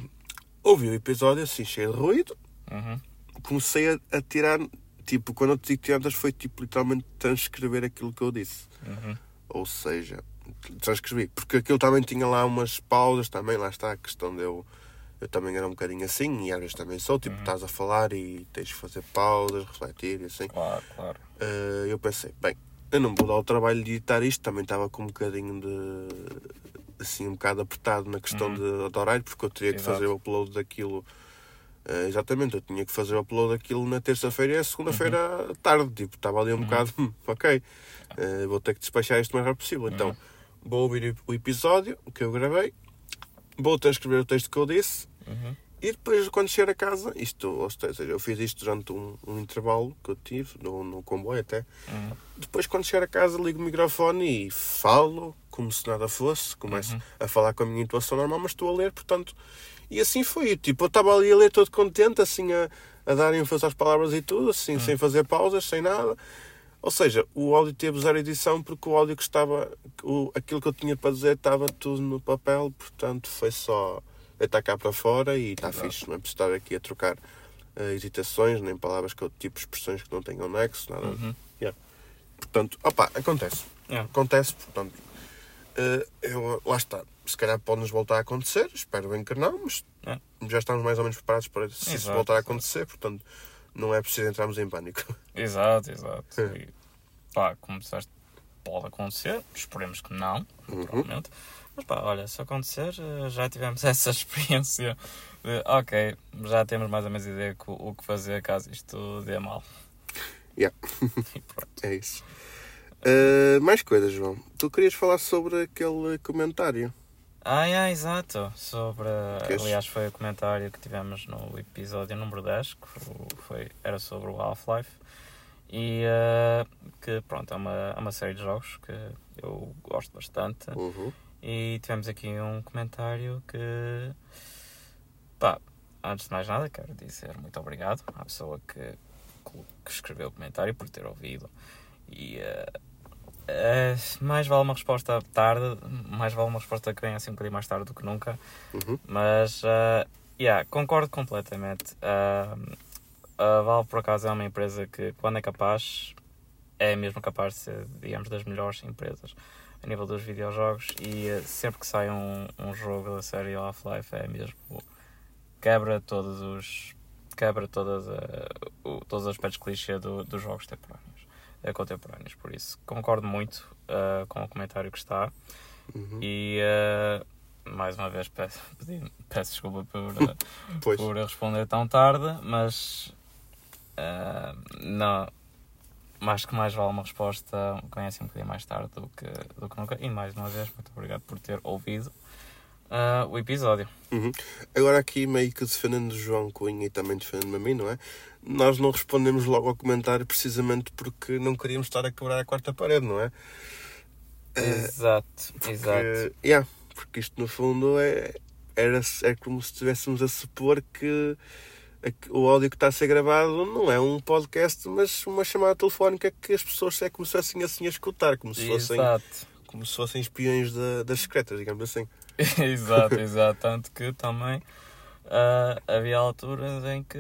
ouvi o episódio assim, cheio de ruído, Uhum. comecei a, a tirar, tipo, quando eu te digo tirar, foi tipo literalmente transcrever aquilo que eu disse. Uhum. Ou seja, transcrevi. Porque aquilo também tinha lá umas pausas, também lá está a questão de eu. Eu também era um bocadinho assim, e às vezes também sou, tipo, estás a falar e tens de fazer pausas, refletir e assim. Claro, claro. Eh, eu pensei, bem, eu não vou dar o trabalho de editar isto, também estava com um bocadinho de. assim, um bocado apertado na questão de, de horário, porque eu teria que Exato. fazer o upload daquilo. eh, exatamente, eu tinha que fazer o upload daquilo na terça-feira e a segunda-feira à tarde, tipo, estava ali um bocado, "Hum, ok, eh, vou ter que despachar isto o mais rápido possível. Então, vou ouvir o episódio que eu gravei, vou transcrever o texto que eu disse, Uhum. E depois, quando chegar a casa, isto, ou seja, eu fiz isto durante um, um intervalo que eu tive, no, no comboio até. Uhum. Depois, quando chegar a casa, ligo o microfone e falo como se nada fosse. Começo Uhum. a falar com a minha intuação normal, mas estou a ler, portanto. E assim foi. Tipo, eu estava ali a ler todo contente, assim, a, a dar ênfase às palavras e tudo, assim, Uhum. sem fazer pausas, sem nada. Ou seja, o áudio teve zero edição porque o áudio que estava. O, aquilo que eu tinha para dizer estava tudo no papel, portanto foi só deitar cá para fora e está fixe. Não é preciso estar aqui a trocar eh, hesitações, nem palavras que eu tipo expressões que não tenham nexo, nada. Uhum. Yeah. Portanto, opa, acontece. Yeah. Acontece, portanto. eh, eu, lá está. Se calhar pode-nos voltar a acontecer, espero bem que não, mas É. já estamos mais ou menos preparados para se isso voltar a exato. acontecer, portanto não é preciso entrarmos em pânico. Exato, exato. É. E, pá, como disseste, pode acontecer, esperemos que não, Uhum. Mas pá, olha, se acontecer, eh, já tivemos essa experiência de, ok, já temos mais ou menos ideia co- o que fazer caso isto dê mal. Yeah. E pronto. É isso. Eh, mais coisas, João. Tu querias falar sobre aquele comentário. Ah, é, exato. Sobre. Queres? Aliás, foi o comentário que tivemos no episódio número 10, que foi, era sobre o Half-Life. E eh, que, pronto, é uma, é uma série de jogos que eu gosto bastante. Uhum. E tivemos aqui um comentário que. Pá, antes de mais nada, quero dizer muito obrigado à pessoa que, que escreveu o comentário por ter ouvido. E. eh, eh, mais vale uma resposta tarde, mais vale uma resposta que venha assim um bocadinho mais tarde do que nunca. Uhum. Mas, eh, yeah, concordo completamente. Ah, a Valve, por acaso, é uma empresa que, quando é capaz, é mesmo capaz de ser, digamos, das melhores empresas a nível dos videojogos. E eh, sempre que sai um, um jogo da série Half-Life, é mesmo. quebra todos os. quebra todas, eh, o- todos os aspectos clichê do, dos jogos temporâneos, eh, contemporâneos. Por isso, concordo muito com o comentário que está. Uhum. E mais uma vez peço, pedi- peço desculpa por, por responder tão tarde, mas não, mais que mais vale uma resposta conhece um bocadinho mais tarde do que, do que nunca. E mais uma vez, muito obrigado por ter ouvido eh, o episódio. Uhum. Agora aqui meio que defendendo João Cunha e também defendendo-me a mim, não é? Nós não respondemos logo ao comentário precisamente porque não queríamos estar a quebrar a quarta parede, não é? exato, Porque, exato. yeah, porque isto no fundo é, era, é como se estivéssemos a supor que o áudio que está a ser gravado não é um podcast, mas uma chamada telefónica que as pessoas é como se fossem assim a escutar, como se fossem, Exato. como se fossem espiões da- das secretas, digamos assim. exato, exato. Tanto que também ah, havia alturas em que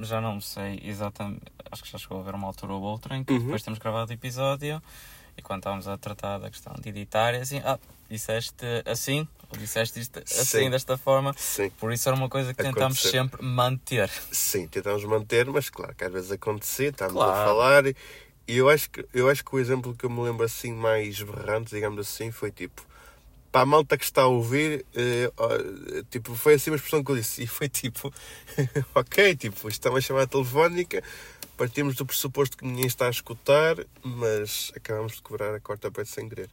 já não sei exatamente, acho que já chegou a haver uma altura ou outra em que Uhum. depois temos gravado o episódio e quando estávamos a tratar da questão de editar, é assim, ah, disseste assim, disseste isto assim, Sim. desta forma. Sim, Por isso era uma coisa que tentámos Acontecer. sempre manter. sim, tentamos manter, mas claro que às vezes acontecia, estávamos a Claro. falar e e eu acho, que, eu acho que o exemplo que eu me lembro assim mais berrante, digamos assim, foi tipo para a malta que está a ouvir, eh, ó, tipo, foi assim uma expressão que eu disse. E foi tipo, ok, tipo, isto é uma chamada telefónica, partimos do pressuposto que ninguém está a escutar, mas acabamos de cobrar a quarta parte sem querer.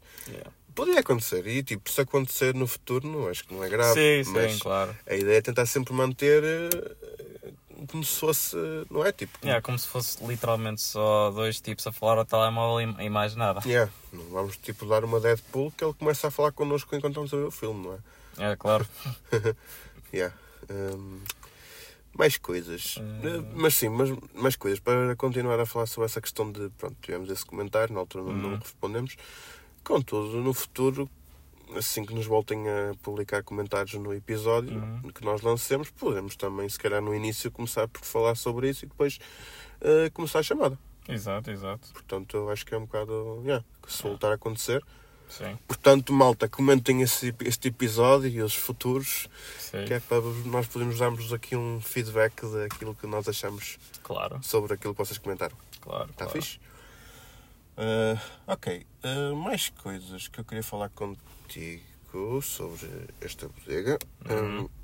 Podia acontecer, e tipo, se acontecer no futuro, não acho que não é grave. sim, mas sim, claro. a ideia é tentar sempre manter eh, como se fosse, não é? Tipo, É como se fosse literalmente só dois tipos a falar ao telemóvel e, e mais nada. yeah, não vamos tipo dar uma Deadpool que ele começa a falar connosco enquanto estamos a ver o filme, não é? É claro. Yeah. Hum, mais coisas. Hum. Eh, Mas sim, mas, mais coisas. Para continuar a falar sobre essa questão de. Pronto, tivemos esse comentário, na altura não, não respondemos. Contudo, no futuro, assim que nos voltem a publicar comentários no episódio Hum. que nós lancemos, podemos também, se calhar no início, começar por falar sobre isso e depois eh, começar a chamada. Exato, exato. Portanto, eu acho que é um bocado. Yeah, que se voltar a acontecer. Sim, Portanto, malta, comentem esse, este episódio e os futuros. sim. Que é para nós podermos dar-vos aqui um feedback daquilo que nós achamos Claro, sobre aquilo que vocês comentaram. claro. Está claro. fixe? Ah, ok. Ah, mais coisas que eu queria falar contigo sobre esta bodega. Uhum. Ah,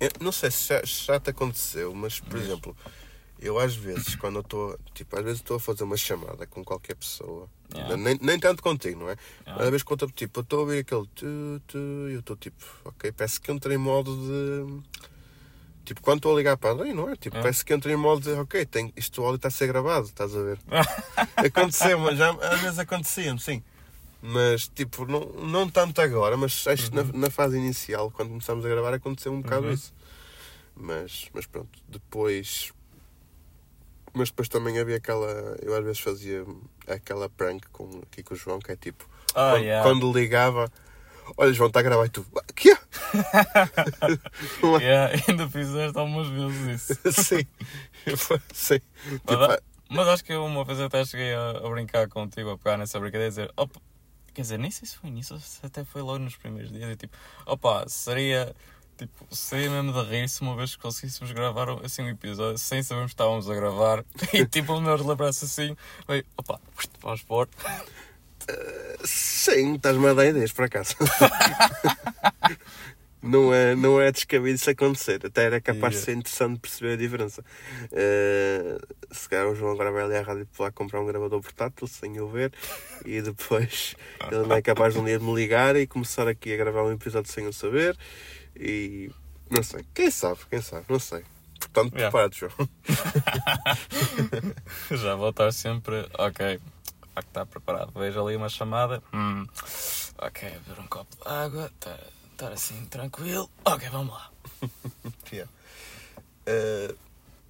eu não sei se já, já te aconteceu, mas por Diz. exemplo, eu às vezes, quando eu estou, tipo, às vezes estou a fazer uma chamada com qualquer pessoa, Yeah. nem, nem tanto contigo, não é? Yeah. Às vezes conta tipo, eu estou a ouvir aquele tu, tu, e eu estou tipo, ok, parece que entrei em modo de. Tipo, quando estou a ligar para não é? Tipo, É. parece que entrei em modo de, ok, tem, isto o áudio está a ser gravado, estás a ver? Aconteceu, mas já, às vezes acontecia sim. Mas, tipo, não, não tanto agora, mas acho que na, na fase inicial, quando começámos a gravar, aconteceu um bocado Uhum. isso. Mas, mas pronto, depois. Mas depois também havia aquela. Eu às vezes fazia aquela prank com, aqui com o João, que é tipo. Ah, quando, yeah. quando ligava, olha, João, está a gravar e tu. "Ah, Que é? Yeah, ainda fizeste algumas vezes isso. Sim. Sim. Mas, Tipo, mas acho que uma vez até cheguei a, a brincar contigo, a pegar nessa brincadeira e dizer, opa, quer dizer, nem sei se foi nisso se até foi logo nos primeiros dias. E tipo, opa, seria, tipo, seria mesmo de rir se uma vez conseguíssemos gravar assim um episódio sem sabermos que estávamos a gravar e tipo, o meu lembrança assim, veio, opa, vamos pôr. Sim, estás-me a dar ideias por acaso. não, é, não é descabido isso acontecer. Até era capaz de Yeah. ser interessante perceber a diferença. Eh, se calhar o João agora vai ali à rádio para lá comprar um gravador portátil sem eu ver e depois ele não é capaz de um dia de me ligar e começar aqui a gravar um episódio sem eu saber. E não sei. Quem sabe? Quem sabe? Não sei. Portanto, Yeah. prepara-te, João. Já vou estar sempre, ok, há que estar preparado. Vejo ali uma chamada, hum, ok, beber um copo de água, estar, estar assim tranquilo, ok, vamos lá. Yeah. Eh,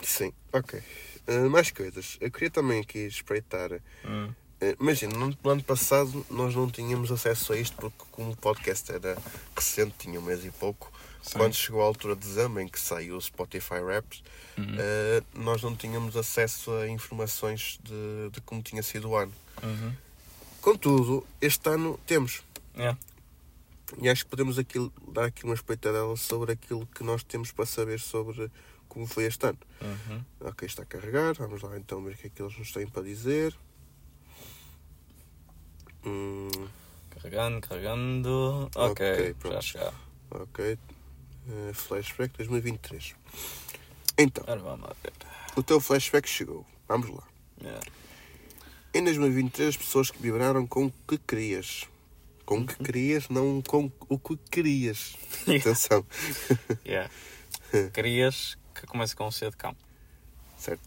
sim, ok. Eh, mais coisas. Eu queria também aqui espreitar. Hum. eh, Imagina, no ano passado nós não tínhamos acesso a isto porque como o podcast era recente, tinha um mês e pouco, Sim. quando chegou a altura de dezembro em que saiu o Spotify Raps, Uhum. eh, nós não tínhamos acesso a informações de, de como tinha sido o ano. Uhum. Contudo, este ano temos. Yeah. E acho que podemos aqui, dar aqui uma espreitadela sobre aquilo que nós temos para saber sobre como foi este ano. Uhum. Ok, está a carregar. Vamos lá então ver o que é que eles nos têm para dizer. Hum, Carregando, carregando, ok, Ok, já chegar. ok. Eh, flashback 2023. Então, o teu flashback chegou. Vamos lá. Yeah. Em 2023, as pessoas que vibraram com o que querias. Com o que querias, não com o que querias. Atenção. Yeah. Querias que comece com um C de cão. Certo.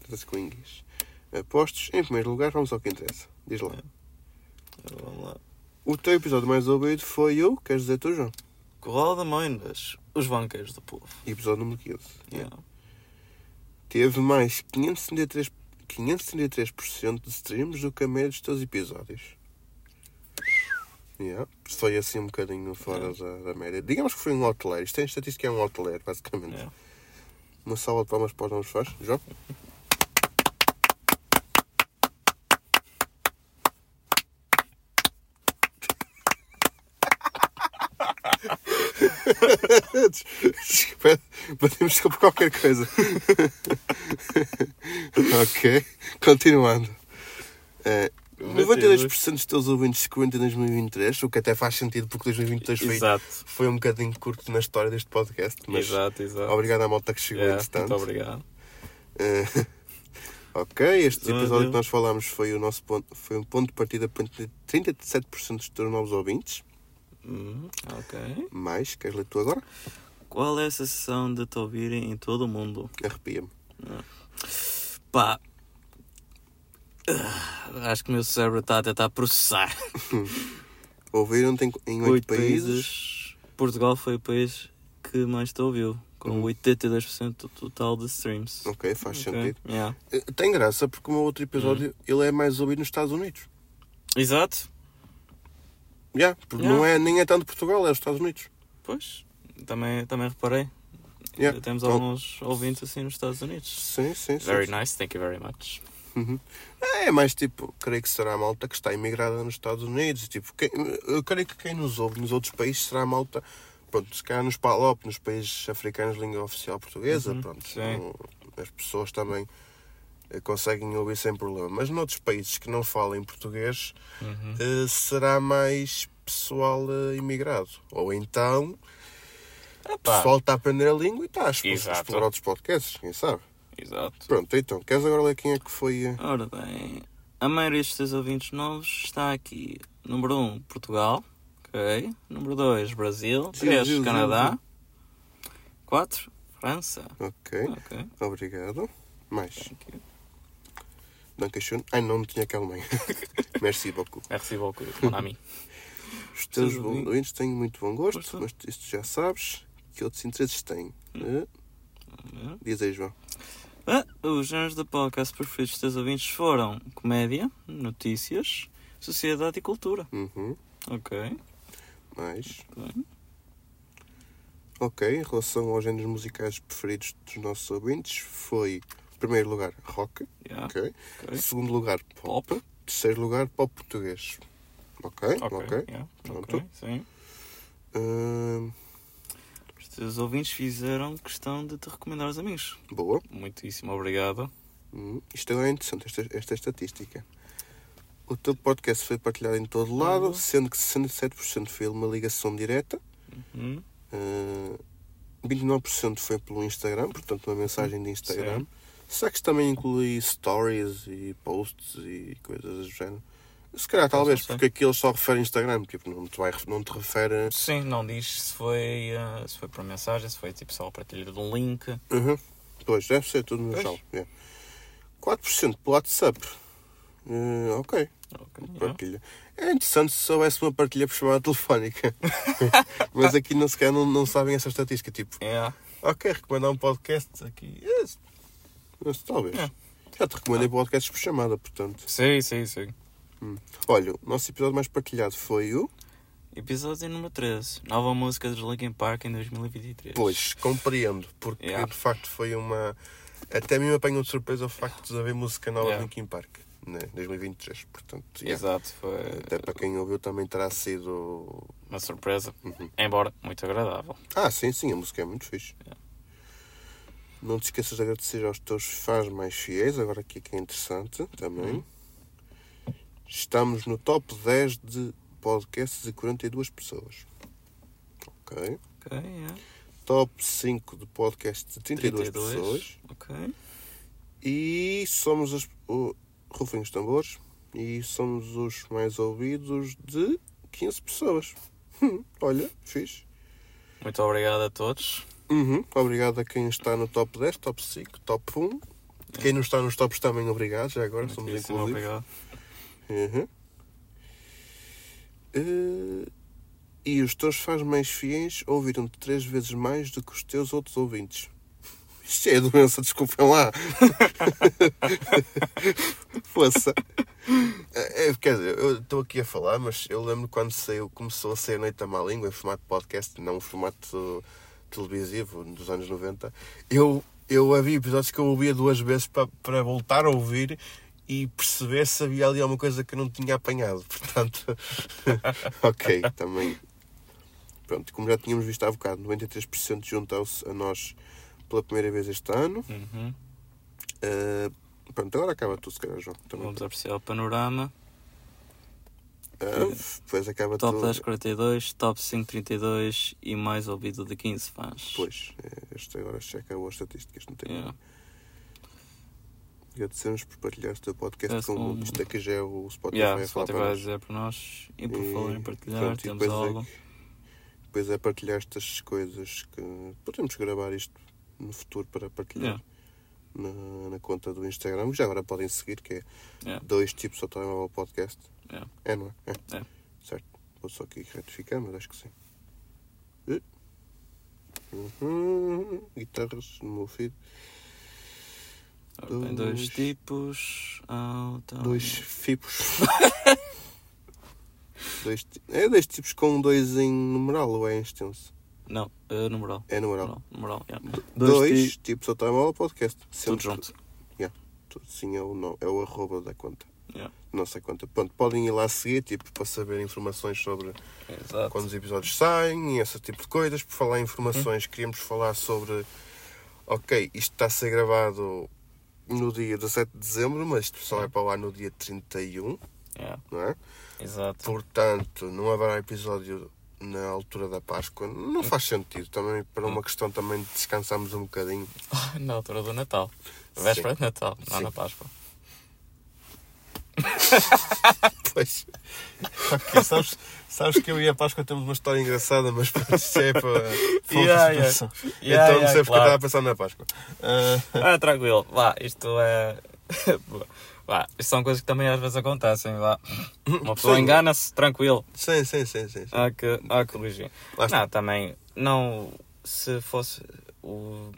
Trata-se com inglês. Apostos, em primeiro lugar, vamos ao que interessa. Diz lá. Agora Vamos lá. O teu episódio mais ouvido foi eu, queres dizer tu, João? De Moindas, os banqueiros do povo. Episódio número 15. Yeah. Teve mais 573%, 573 de streams do que a média dos teus episódios. Yeah. Foi assim um bocadinho fora da, da média. Digamos que foi um outlier. Isto tem estatística é um outlier, basicamente. Yeah. Uma salva de palmas para os nossos fãs. João? Espera, Podemos desculpa qualquer coisa. ok, continuando. É, 92% dos teus ouvintes se em 2023, o que até faz sentido porque 2023 foi, Exato. foi um bocadinho curto na história deste podcast. Mas Exato, exato. obrigado à malta que chegou Yeah, entretanto. muito obrigado. Eh, ok, este episódio que nós falámos foi, o nosso ponto, foi um ponto de partida para 37% dos teus novos ouvintes. Hum, ok. Mais, queres ler tu agora? Qual é a sensação de te ouvirem em todo o mundo? Arrepia-me. Pá. ah, Acho que o meu cérebro está a tentar processar. Ouviram-te em, em 8 Oito países. Portugal foi o país que mais te ouviu, com Hum. 82% do total de streams. Ok, faz Ok, sentido. yeah. Eh, Tem graça porque o meu outro episódio Hum. ele é mais ouvido nos Estados Unidos. Exato. Yeah, porque Yeah. não é, nem é tanto Portugal, é os Estados Unidos. Pois, também, também reparei. Yeah. Temos Então- alguns ouvintes assim nos Estados Unidos. Sim, sim, sim. Very sim. nice, thank you very much. Uhum. É mais tipo, creio que será a malta que está imigrada nos Estados Unidos. Tipo, quem- eu creio que quem nos ouve nos outros países será a malta, pronto, se calhar nos PALOP, nos países africanos língua oficial portuguesa, Uhum, pronto. não- as pessoas também eh, conseguem ouvir sem problema. Mas noutros países que não falem português, Uhum. eh, será mais pessoal eh, imigrado. Ou então, o pessoal está a aprender a língua e está a explorar outros podcasts, quem sabe? Exato. Pronto, então, queres agora ler quem é que foi... eh, Ora bem, a maioria dos teus ouvintes novos está aqui. Número 1, um, Portugal. Ok. Número 2, Brasil. Sim, 3, sim, sim, Canadá. sim. 4, França. Ok, obrigado. Mais. You. Dankeschön. Ai, não tinha que Alemanha. Merci beaucoup. Merci beaucoup, mon ami. Os teus ouvintes- têm muito bom gosto, Gosto. mas isto já sabes. Que outros interesses têm? Eh, Hum. Diz aí, João. Ah, os géneros da podcast preferidos dos teus ouvintes foram comédia, notícias, sociedade e cultura. Uhum. Ok. Mais. ok. Ok, em relação aos géneros musicais preferidos dos nossos ouvintes, foi, em primeiro lugar, rock. Yeah. Ok. ok. Segundo lugar, pop. Pop. Terceiro lugar, pop português. Ok, Ok. ok. yeah, Pronto. ok, Sim. Hum, Os teus ouvintes fizeram questão de te recomendar aos amigos. boa. Muitíssimo obrigado. Hum, isto é interessante, esta, esta estatística. O teu podcast foi partilhado em todo lado, Uhum. sendo que 67% foi uma ligação direta, Uhum. uh, 29% foi pelo Instagram, portanto uma mensagem de Instagram. Sim. Será que isto também inclui stories e posts e coisas do género? Se calhar talvez, porque aquilo só refere Instagram, tipo, não te, vai, não te refere. Sim, não diz se foi, ah, se foi por mensagem, se foi tipo só a partilha de um link. Uhum. Pois, deve ser tudo no geral. yeah. 4% pelo WhatsApp. Uh, ok, Ok, yeah. partilha. É interessante se soubesse uma partilha por chamada telefónica. Mas aqui não, sequer não, não sabem essa estatística. Tipo, Yeah. ok, recomendar um podcast aqui. Yes. Mas, talvez. Já te recomendei podcasts por chamada, portanto. Sim, sim, sim. Olha, o nosso episódio mais partilhado foi o. Episódio número 13. Nova música dos Linkin Park em 2023. Pois, compreendo, porque Yeah. de facto foi uma. Até me apanhou de surpresa o facto de haver música nova Yeah. de Linkin Park, né? 2023. Portanto, yeah. Exato, foi até para quem ouviu também terá sido. uma surpresa. Uhum. Embora muito agradável. Ah, sim, sim, a música é muito fixe. Yeah. Não te esqueças de agradecer aos teus fãs mais fiéis, agora aqui que é interessante também. Uhum. Estamos no top 10 de podcasts de 42 pessoas. Ok. Ok, yeah. Top 5 de podcasts de 32, 32. pessoas. Ok. E somos os. Rufem os tambores. E somos os mais ouvidos de 15 pessoas. Hum, olha, fixe. Muito obrigado a todos. Uhum. Obrigado a quem está no top 10, top 5, top 1. Quem não está nos tops também, obrigado. Já agora somos Muitíssimo inclusivos. obrigado. Uhum. Eh, e os teus fãs mais fiéis ouviram-te três vezes mais do que os teus outros ouvintes. Isto é doença, desculpem lá. Força. É, quer dizer, eu estou aqui a falar, mas eu lembro quando saiu, começou a sair Noite da Má Língua em formato podcast, não em formato televisivo, dos anos 90. Eu, eu havia episódios que eu ouvia duas vezes para voltar a ouvir e perceber se havia ali alguma coisa que eu não tinha apanhado. Portanto, ok, também. Pronto, como já tínhamos visto há bocado, 93% juntou-se a nós pela primeira vez este ano. Uhum. Uh, pronto, agora acaba tudo, se calhar, João. Também. Vamos apreciar o panorama. Uh, depois acaba Top tudo. 10 42, top 5 32 e mais ouvido de 15 fãs. Pois, é, este agora checa as estatísticas, não tem Yeah. Agradecemos por partilhar o teu podcast Parece com um- isto aqui já é o Spotify Yeah, a falar Spotify para nós. dizer para nós. E por falar em partilhar, pronto, temos depois é algo. Depois é partilhar estas coisas que podemos gravar isto no futuro para partilhar Yeah. na, na conta do Instagram. Já agora podem seguir, que é Yeah. dois tipos ao telemóvel podcast. Yeah. É, não é? É. Certo. Vou só aqui retificar, mas acho que sim. Uhum. Guitarras no meu feed. Ora, Tem dois Dois. tipos. tel- Dois fipos. dois, é dois tipos com dois em numeral ou é em extenso? Não, uh, numeral. É numeral. Numeral, numeral, yeah. Dois, Dois ti- tipos ao telemóvel podcast. Tudo Sempre- junto. tudo- Sim, é o, não, é o arroba da conta. Yeah. Não sei conta. Pronto, podem ir lá seguir, tipo, para saber informações sobre Exato. quando os episódios saem e esse tipo de coisas. Por falar em informações, queríamos falar sobre. Ok, isto está a ser gravado no dia 17 de dezembro, mas só vai para lá no dia 31, Yeah. não é? Exato. Portanto, não haverá episódio na altura da Páscoa. Não faz sentido. Também para uma questão também de descansarmos um bocadinho. Na altura do Natal. Véspera de Natal, não Sim. na Páscoa. Pois. Sabes, sabes que eu e a Páscoa temos uma história engraçada, mas isto é para. Yeah, yeah. situação. Yeah, então não sei porque eu claro. estava a pensar na Páscoa. Ah, Ah, tranquilo. Vá, isto é. Vá, isto são coisas que também às vezes acontecem. Vá. Uma pessoa engana-se, tranquilo. sim, sim, sim, sim. sim. Há que, há que corrigir. Não, também, não. Se fosse o.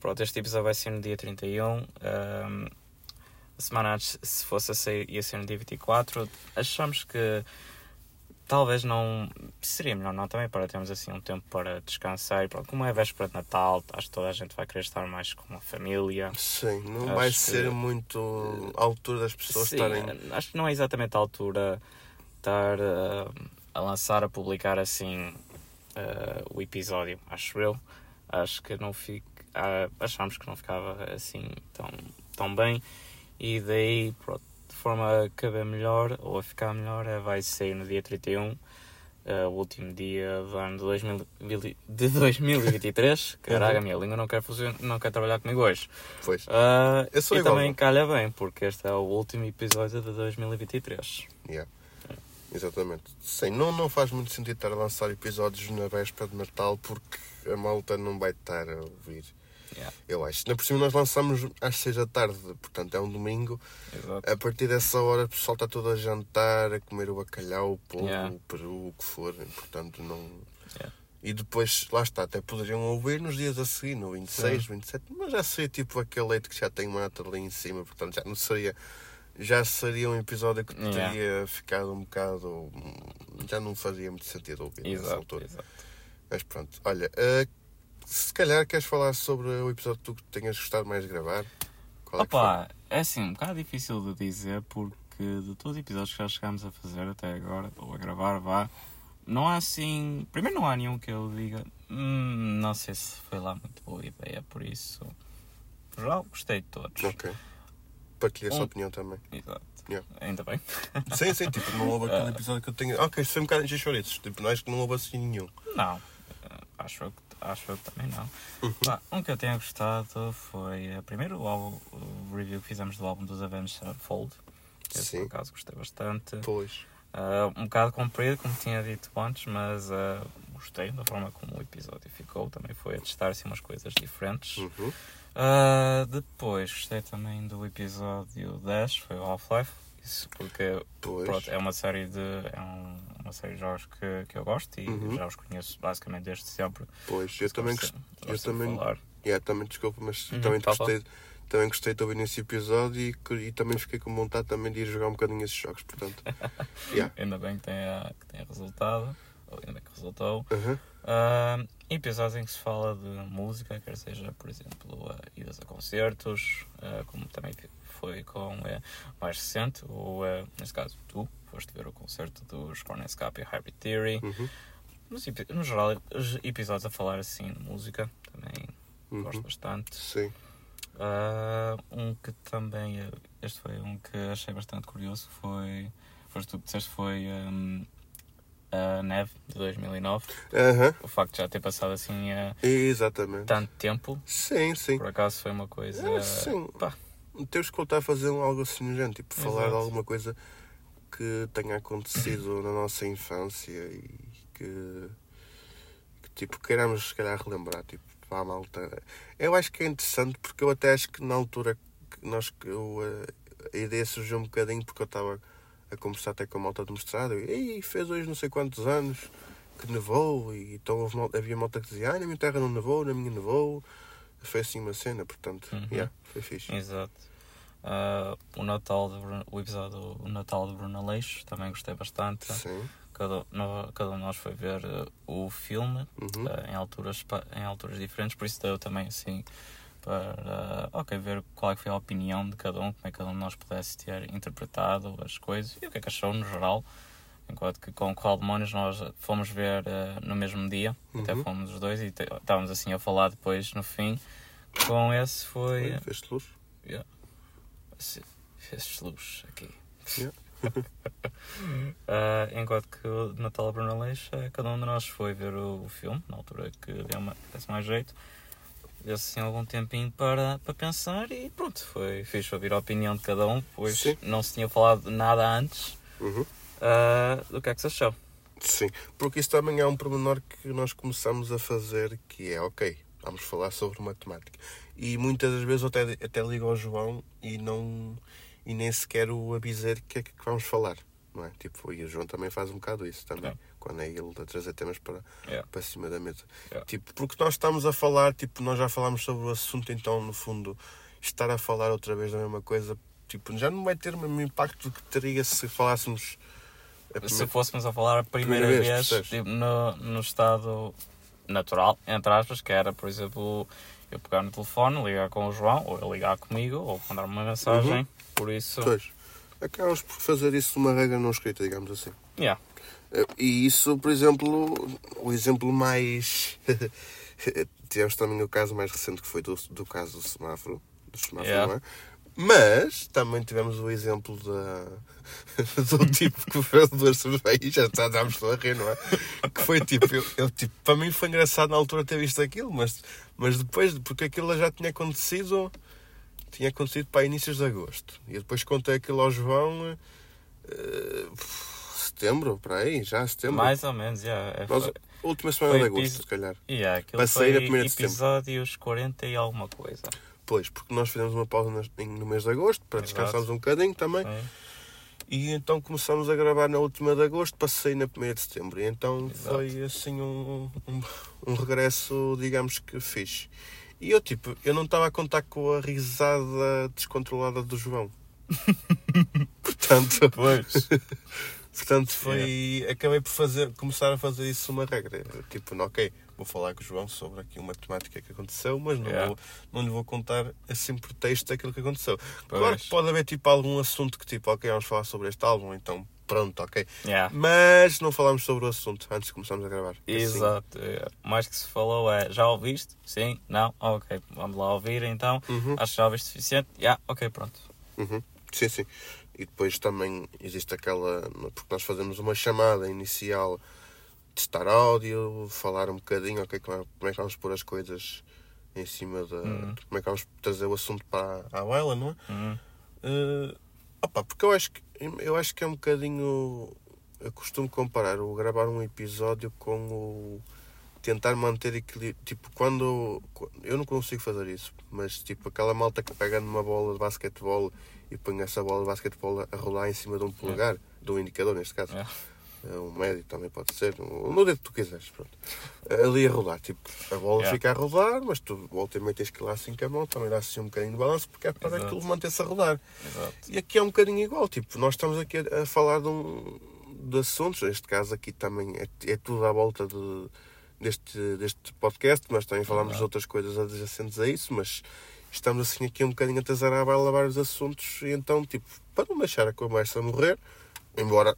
Pronto, este episódio vai ser no dia 31. Um, a semana antes, se fosse a sair, ia ser no dia 24. Achamos que talvez não. Seria melhor não também para termos assim um tempo para descansar. E pronto, como é véspera de Natal, acho que toda a gente vai querer estar mais com a família. Sim, não Acho vai que- ser muito à altura das pessoas Sim, estarem. acho que não é exatamente a altura estar uh, a lançar, a publicar assim uh, o episódio, acho eu. Acho que não fica. ah, achámos que não ficava assim tão, tão bem. E daí, pronto, de forma a caber melhor ou a ficar melhor, eh, vai sair no dia 31. eh, o último dia do ano de, 2000 de 2023. Caraca, a minha língua não quer, funcionar, não quer trabalhar comigo hoje. Pois. Ah, Eu sou e igual, também não? calha bem, porque este é o último episódio de 2023. Yeah. Exatamente. Sim, não, não faz muito sentido estar a lançar episódios na véspera de Natal porque a malta não vai estar a ouvir. Yeah. Eu acho. Na por cima nós lançamos às 6 da tarde, portanto é um domingo. Exato. A partir dessa hora o pessoal está todo a jantar, a comer o bacalhau, o polvo, Yeah. o peru, o que for. Portanto não. Yeah. E depois, lá está, até poderiam ouvir nos dias a seguir, no 26, 27, mas já seria tipo aquele leite que já tem mata ali em cima, portanto já não seria. Já seria um episódio que teria ficado um bocado. Já não fazia muito sentido ouvir nessa Exato, altura. exato. Mas pronto, olha, eh, se calhar queres falar sobre o episódio que tu tenhas gostado mais de gravar? Qual é Opa, é assim, um bocado difícil de dizer porque de todos os episódios que já chegámos a fazer até agora, ou a gravar, vá, não há assim. Primeiro, não há nenhum que eu diga, "Hum, não sei se foi lá muito boa ideia, por isso. Por geral, gostei de todos. Ok. Partilha a sua opinião também. Exato. Yeah. Ainda bem. Sim, sim, tipo, não houve aquele episódio que eu tenho. Ok, isto foi um bocado de. Tipo, não acho que não houve assim nenhum. Não, eh, acho que, acho eu também não. Uhum. Um que eu tenha gostado foi eh, primeiro o, álbum- o review que fizemos do álbum dos Avenged Sevenfold. Esse Sim. por acaso gostei bastante. Pois. Ah, um bocado comprido, como tinha dito antes, mas ah, gostei da forma como o episódio ficou. Também foi a testar assim, umas coisas diferentes. Uhum. Ah, depois gostei também do episódio 10, foi o Half-Life. Isso porque pronto, é uma série de. É um- uma série de jogos que, que eu gosto e Uhum. já os conheço basicamente desde sempre. Pois, eu também Gosto- Eu de também. falar. Yeah, também desculpa, mas Uhum, também tá gostei. Também gostei de ouvir nesse episódio e, e também fiquei com vontade também de ir jogar um bocadinho esses jogos, portanto. yeah. Ainda bem que tenha, que tenha resultado. Ou ainda bem que resultou. Uhum. Uh, episódios em que se fala de música, quer seja, por exemplo, uh, idas a concertos, uh, como também foi com uh, o mais recente, ou uh, neste caso tu, foste ver o concerto dos Cornet Scap e Hybrid Theory. Uhum. Mas, no geral, os episódios a falar assim de música também gosto Uhum. bastante. Sim. Uh, um que também, uh, este foi um que achei bastante curioso, foi, foste tu que disseste, foi um, a Neve de 2009. Aham. O facto de já ter passado assim uh, Exatamente. tanto tempo, Sim, sim. por acaso foi uma coisa. É, sim. pá, Temos que voltar a fazer algo assim género, tipo, falar de Exato. alguma coisa que tenha acontecido na nossa infância e que, que, tipo, queiramos se calhar relembrar, tipo, a malta. Eu acho que é interessante porque eu até acho que na altura que nós eu, eh, a ideia surgiu um bocadinho porque eu estava a conversar até com a malta do mestrado e "Ei, fez hoje não sei quantos anos que nevou e então houve mal- havia malta que dizia, ah, na minha terra não nevou, na minha nevou. Foi assim uma cena, portanto, Uhum. yeah, foi fixe. exato. Uh, o Natal de Bruno- o episódio O Natal de Bruno Aleixo também gostei bastante. Sim. Cada, no- cada um de nós foi ver uh, o filme Uhum. uh, em, alturas, em alturas diferentes, por isso deu também assim para ok, ver qual é foi a opinião de cada um, como é que cada um de nós pudesse ter interpretado as coisas e o que é que achou no geral. Enquanto que com o Qual Demónios nós fomos ver no mesmo dia, até Uhum. fomos os dois e estávamos assim a falar depois no fim. Com esse foi. Foi, fez luz. Yeah. Fez luz aqui. Yeah. Ah, enquanto que o Natal Bruno Aleixo, eh, cada um de nós foi ver o, o filme, na altura que deu uma, desse mais jeito. Deu-se assim algum tempinho para, para pensar e pronto, foi fixe ouvir a opinião de cada um, pois Sim. não se tinha falado nada antes Uhum. ah, do que é que se achou. Sim, porque isso também é um pormenor que nós começamos a fazer, que é, ok, vamos falar sobre matemática. E muitas das vezes eu até, até ligo ao João e não e nem sequer o avisar que é que vamos falar. não é? Tipo, e o João também faz um bocado isso também, É. quando é ele a trazer temas para, Yeah. para cima da mesa. Yeah. Tipo, porque nós estamos a falar, tipo, nós já falámos sobre o assunto, então, no fundo, estar a falar outra vez da mesma coisa, tipo, já não vai ter o mesmo impacto que teria se falássemos. a Se primeira- fôssemos a falar a primeira, Primeira vez, vez, tipo, no, no estado natural, entre aspas, que era, por exemplo, eu pegar no telefone, ligar com o João, ou ele ligar comigo, ou mandar uma mensagem. Uhum. Por isso, Pois, acabamos por fazer isso uma regra não escrita, digamos assim. yeah. E isso, por exemplo, o exemplo mais. Tivemos também o caso mais recente que foi do, do caso do semáforo. Do semáforo, Yeah. não é? Mas também tivemos o exemplo da, do tipo que fez duas cervejas, já estávamos a rir, não é? Que foi tipo, eu, eu, tipo, para mim foi engraçado na altura ter visto aquilo, mas, mas depois, porque aquilo já tinha acontecido, tinha acontecido para inícios de agosto. E eu depois contei aquilo ao João, eh, setembro, para aí, já setembro. mais ou menos, yeah. é, Nós, última semana foi de agosto, episo- se calhar. yeah, Passei na foi primeira de setembro. episódios 40 e alguma coisa. Pois, porque nós fizemos uma pausa no mês de agosto para Exato. descansarmos um bocadinho também. E então começamos a gravar na última de agosto, passei na primeira de setembro. E então Exato. foi assim um, um, um regresso, digamos que fixe. E eu tipo, eu não estava a contar com a risada descontrolada do João. portanto, Pois. portanto foi. Acabei por fazer, começar a fazer isso uma regra. Tipo, não, ok, vou falar com o João sobre aqui uma temática que aconteceu, mas não, Yeah. vou, não lhe vou contar assim por texto aquilo que aconteceu. Claro Pois. que pode haver tipo algum assunto que tipo, ok, vamos falar sobre este álbum, então pronto, ok. Yeah. Mas não falámos sobre o assunto antes de começarmos a gravar. Assim, Exato. O mais que se falou é já ouviste? Sim? Não? Ok, vamos lá ouvir então. Uhum. Acho que já ouviste o suficiente? Yeah, ok, pronto. Uhum. Sim, sim. E depois também existe aquela. Porque nós fazemos uma chamada inicial, testar áudio, falar um bocadinho, ok, como é, como é que vamos pôr as coisas em cima da. Uhum. Como é que vamos trazer o assunto para a baila, não é? Uhum. Eh, opa, porque eu acho que eu acho que é um bocadinho. Eu costumo comparar o gravar um episódio com o tentar manter equilíbrio. Tipo, quando. Eu não consigo fazer isso, mas tipo, aquela malta que pega numa bola de basquetebol e põe essa bola de basquetebol a rolar em cima de um polegar, de um indicador neste caso. É. É, Um médio também pode ser, um- no dedo que tu quiseres, pronto. Ali a rodar, tipo, a bola Yeah. fica a rodar, mas tu volta e meia tens que ir lá assim com a mão, também dá assim um bocadinho de balanço, porque é para Exato. aquilo manter-se a rodar. Exato. E aqui é um bocadinho igual, tipo, nós estamos aqui a, a falar de, um, de assuntos, neste caso aqui também é, é tudo à volta de, deste, deste podcast, mas também falamos de outras coisas adjacentes a isso, mas estamos assim aqui um bocadinho a trazer à baila vários assuntos, e então, tipo, para não deixar a conversa morrer, embora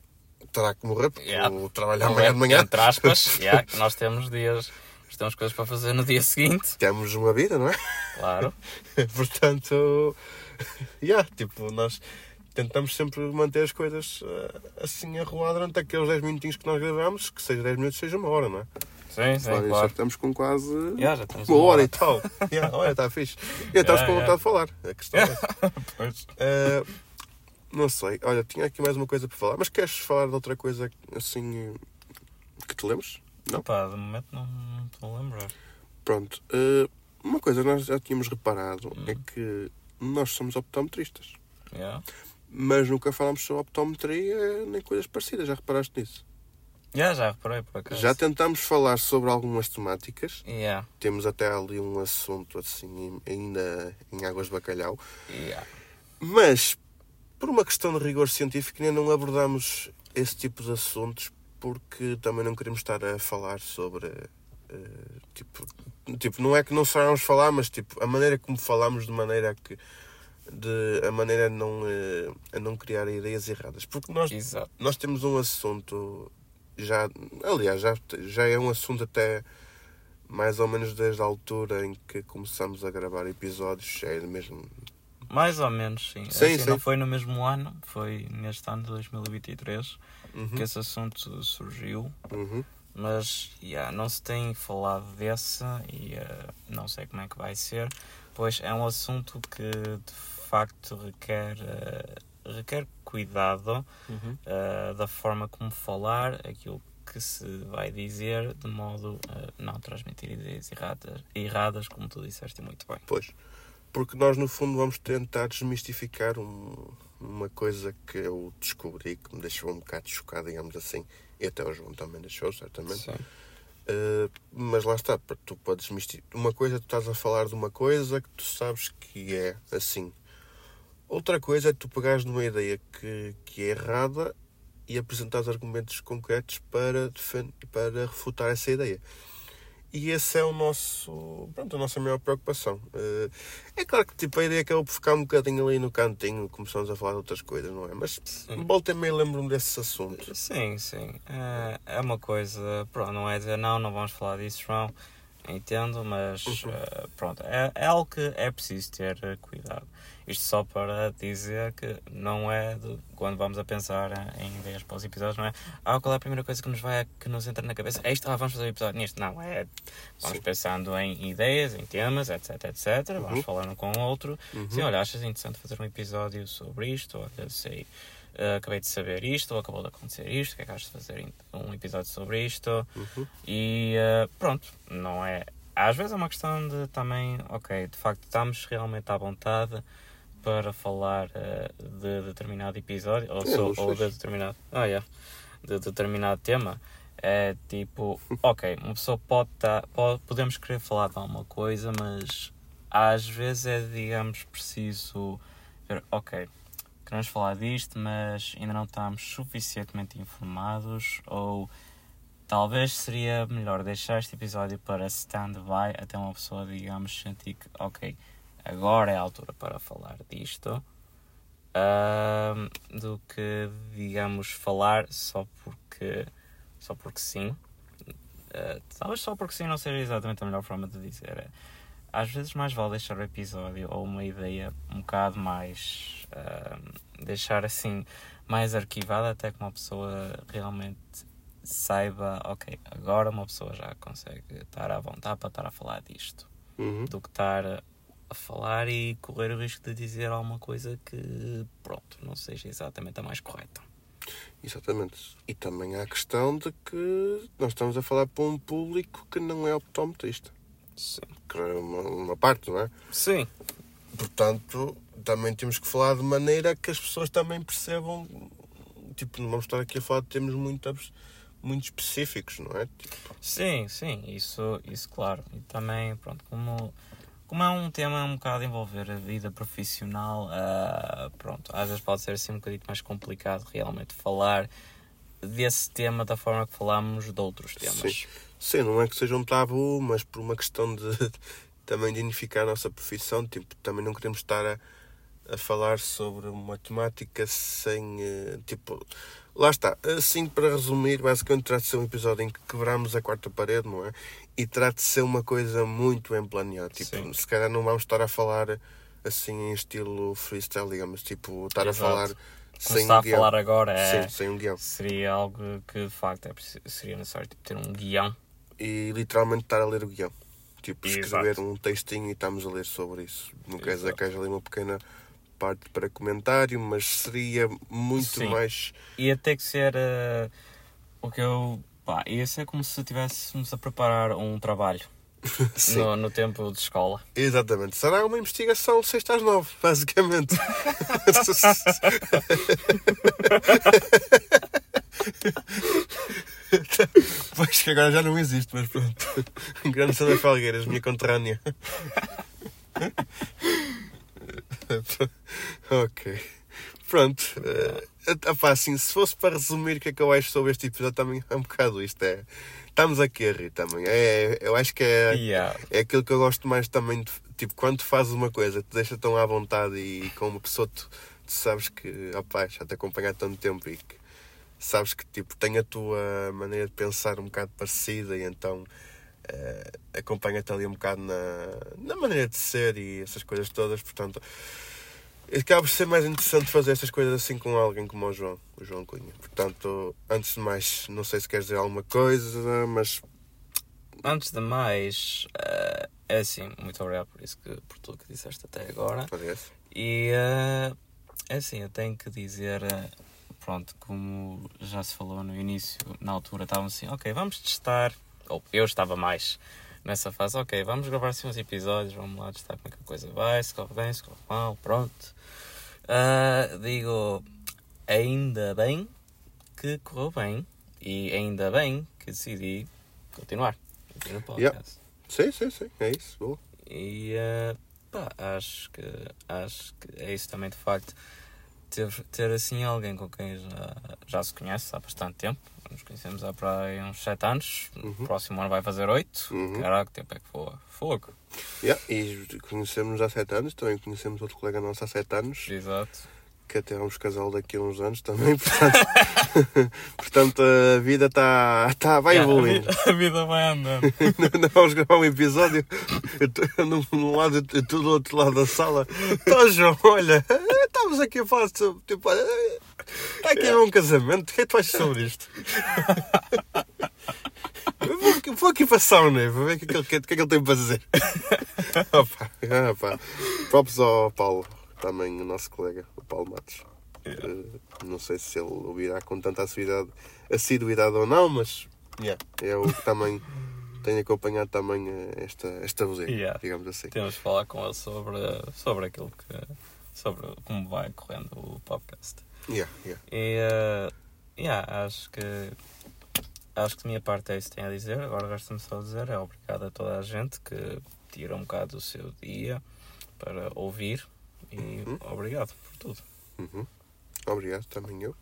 terá que morrer, porque Yeah. vou trabalhar Não amanhã é, de manhã, Entre aspas, yeah, que nós temos dias, temos coisas para fazer no dia seguinte, temos uma vida, não é? claro. Portanto, yeah, tipo, nós tentamos sempre manter as coisas eh, assim a rolar durante aqueles 10 minutinhos que nós gravamos, que seja 10 minutos, seja uma hora, não é? Sim, sim, Olha, já claro. estamos com quase Yeah, estamos uma hora hora. e tal. Yeah, olha, está fixe. E estamos Yeah, com vontade de falar. A questão é. Pois. Eh, não sei, olha, tinha aqui mais uma coisa para falar, mas queres falar de outra coisa assim que te lembres? Não? Epá, de momento não não estou a lembrar. Pronto, eh, uma coisa que nós já tínhamos reparado Hum. é que nós somos optometristas. Yeah. Mas nunca falámos sobre optometria nem coisas parecidas, já reparaste nisso? Yeah, já reparei por acaso. Já tentámos falar sobre algumas temáticas, Yeah. temos até ali um assunto assim, ainda em águas de bacalhau, Yeah. mas por uma questão de rigor científico ainda não abordamos esse tipo de assuntos porque também não queremos estar a falar sobre. eh, tipo, tipo, não é que não saibamos falar, mas tipo, a maneira como falamos de maneira a que. De, a maneira a não, eh, a não criar ideias erradas. Porque nós Exato. nós temos um assunto já aliás já, já é um assunto até mais ou menos desde a altura em que começamos a gravar episódios é mesmo Mais ou menos, sim. Sim, assim, sim. Não foi no mesmo ano, foi neste ano de 2023 Uhum. que esse assunto surgiu. Uhum. Mas yeah, não se tem falado desse e eh, não sei como é que vai ser, pois é um assunto que de facto requer, eh, requer cuidado Uhum. eh, da forma como falar, aquilo que se vai dizer, de modo a não transmitir ideias erradas, erradas, como tu disseste muito bem. Pois. Porque nós, no fundo, vamos tentar desmistificar um- uma coisa que eu descobri que me deixou um bocado chocado, digamos assim, e até o João também deixou, certamente. Uh, mas lá está, tu podes misturar. Uma coisa, tu estás a falar de uma coisa que tu sabes que é assim. Outra coisa é tu pegares numa ideia que, que é errada e apresentares argumentos concretos para, para refutar essa ideia. E esse é o nosso, pronto, a nossa maior preocupação. Uh, é claro que tipo, a ideia acabou por ficar um bocadinho ali no cantinho, começamos a falar de outras coisas, não é? Mas Sim. volta e meio lembro-me desse assunto. Sim, sim. É, é uma coisa. Pronto, não é dizer não, não vamos falar disso, João. Entendo, mas Uhum. eh, pronto, é, é algo que é preciso ter eh, cuidado. Isto só para dizer que não é de, quando vamos a pensar em ideias para os episódios, não é? Ah, qual é a primeira coisa que nos vai que nos entra na cabeça? É isto, ah, vamos fazer um episódio nisto. Não, é. Vamos Sim. pensando em ideias, em temas, etc, etc. Vamos Uhum. falando com o outro. Uhum. Sim, olha, achas interessante fazer um episódio sobre isto? Olha, sei, eh, acabei de saber isto, ou acabou de acontecer isto, o que é que achas de fazer um episódio sobre isto? Uhum. E eh, pronto, não é. Às vezes é uma questão de também, ok, de facto estamos realmente à vontade para falar eh, de determinado episódio ou, Sim, so- ou de determinado. Ah, yeah, de determinado tema. É tipo, ok, uma pessoa pode estar. Pode, podemos querer falar de alguma coisa, mas às vezes é, digamos, preciso ver, ok, queremos falar disto, mas ainda não estamos suficientemente informados ou talvez seria melhor deixar este episódio para stand-by até uma pessoa, digamos, sentir que, ok, agora é a altura para falar disto, ahm, do que, digamos, falar só porque, só porque sim. Ah, talvez só porque sim não seja exatamente a melhor forma de dizer. É, Às vezes mais vale deixar o episódio ou uma ideia um bocado mais. ahm, deixar assim mais arquivada até que uma pessoa realmente saiba, ok, agora uma pessoa já consegue estar à vontade para estar a falar disto Uhum. do que estar a falar e correr o risco de dizer alguma coisa que, pronto, não seja exatamente a mais correta. Exatamente. E também há a questão de que nós estamos a falar para um público que não é optometrista. Sim. Que é uma, uma parte, não é? Sim. Portanto, também temos que falar de maneira que as pessoas também percebam. Tipo, não vamos estar aqui a falar de termos muito, muito específicos, não é? Tipo, Sim, sim, isso, isso claro. E também, pronto, como, como é um tema um bocado a envolver a vida profissional, ah, pronto, às vezes pode ser assim um bocadinho mais complicado realmente falar desse tema da forma que falamos de outros temas. Sim. Sim, não é que seja um tabu, mas por uma questão de também de unificar a nossa profissão, tipo, também não queremos estar a, a falar sobre uma temática sem. eh, Tipo, lá está. Assim, para resumir, basicamente trata de ser um episódio em que quebramos a quarta parede, não é? E trata de ser uma coisa muito bem planeada. Tipo, Sim. se calhar não vamos estar a falar assim em estilo freestyle, digamos, tipo, estar Exato. a falar Como sem se está um a guião. falar agora é. Sim, sem um guião. seria algo que de facto é seria necessário tipo, ter um guião. E literalmente estar a ler o guião. Tipo, escrever Exato. um textinho e estamos a ler sobre isso. Não quer dizer que haja ali uma pequena parte para comentário, mas seria muito Sim. mais. Ia ter que ser eh, o que eu. Pá, ia ser como se estivéssemos a preparar um trabalho no, no tempo de escola. exatamente. Será uma investigação 6 às 9, basicamente. pois que agora já não existe, mas pronto. Grande Sandra Falgueiras, minha conterrânea. ok. Pronto. Uh, opá, assim, se fosse para resumir o que é que eu acho sobre este episódio, também é um bocado isto. É, estamos aqui a rir também. É, eu acho que é, Yeah. é aquilo que eu gosto mais também. De, tipo, quando tu fazes uma coisa, te deixa tão à vontade e com uma pessoa tu, tu sabes que, opá, já te acompanha há tanto tempo e que sabes que tipo, tem a tua maneira de pensar um bocado parecida e então eh, acompanha-te ali um bocado na, na maneira de ser e essas coisas todas. Portanto, acaba por ser mais interessante fazer essas coisas assim com alguém como o João, o João Cunha. Portanto, antes de mais, não sei se queres dizer alguma coisa, mas Antes de mais, eh, é assim, muito obrigado por isso que por tudo que disseste até agora. parece. E eh, é assim, eu tenho que dizer, eh, pronto, como já se falou no início, na altura estávamos assim, ok, vamos testar, ou eu estava mais nessa fase, ok, vamos gravar assim uns episódios, vamos lá testar como é que a coisa vai, se corre bem, se corre mal, pronto. Ah, digo, ainda bem que correu bem e ainda bem que decidi continuar no. Yeah. Sim, sim, sim. É isso. Boa. E ah, pá, acho que, acho que é isso também de facto. Ter, ter assim alguém com quem já, já se conhece há bastante tempo. Nos conhecemos há para aí uns 7 anos. Uhum. O próximo ano vai fazer 8. Uhum. Caraca, que tempo é que voa? Fogo. Yeah. E conhecemos-nos há sete anos. Também conhecemos outro colega nosso há sete anos. Exato. Que até vamos casal daqui a uns anos também. Portanto, portanto a vida está tá, vai Yeah, a evoluindo. vida- A vida vai andando. Não vamos gravar um episódio. Eu estou num, lado, eu estou do outro lado da sala. Então, João, olha, estamos aqui a falar sobre. Tipo, está aqui um casamento. O que é que tu achas sobre isto? Eu Vou, aqui- vou aqui passar o Neve, a ver o que, é que, ele- o que é que ele tem para dizer. Opa, opa. Props ao Paulo, também o nosso colega, o Paulo Matos. Eh, não sei se ele ouvirá com tanta assiduidade, assiduidade ou não, mas yeah, é o que também tem acompanhado também eh, esta, esta vozinha, Yeah. digamos assim. Temos de falar com ele sobre, sobre aquilo que. Sobre como vai correndo o podcast. Yeah, yeah. E eh, yeah, acho que acho que da minha parte é isso que tenho a dizer. Agora resta-me só dizer é obrigado a toda a gente que tira um bocado do seu dia para ouvir e Uhum. obrigado por tudo. Uhum. Obrigado também eu.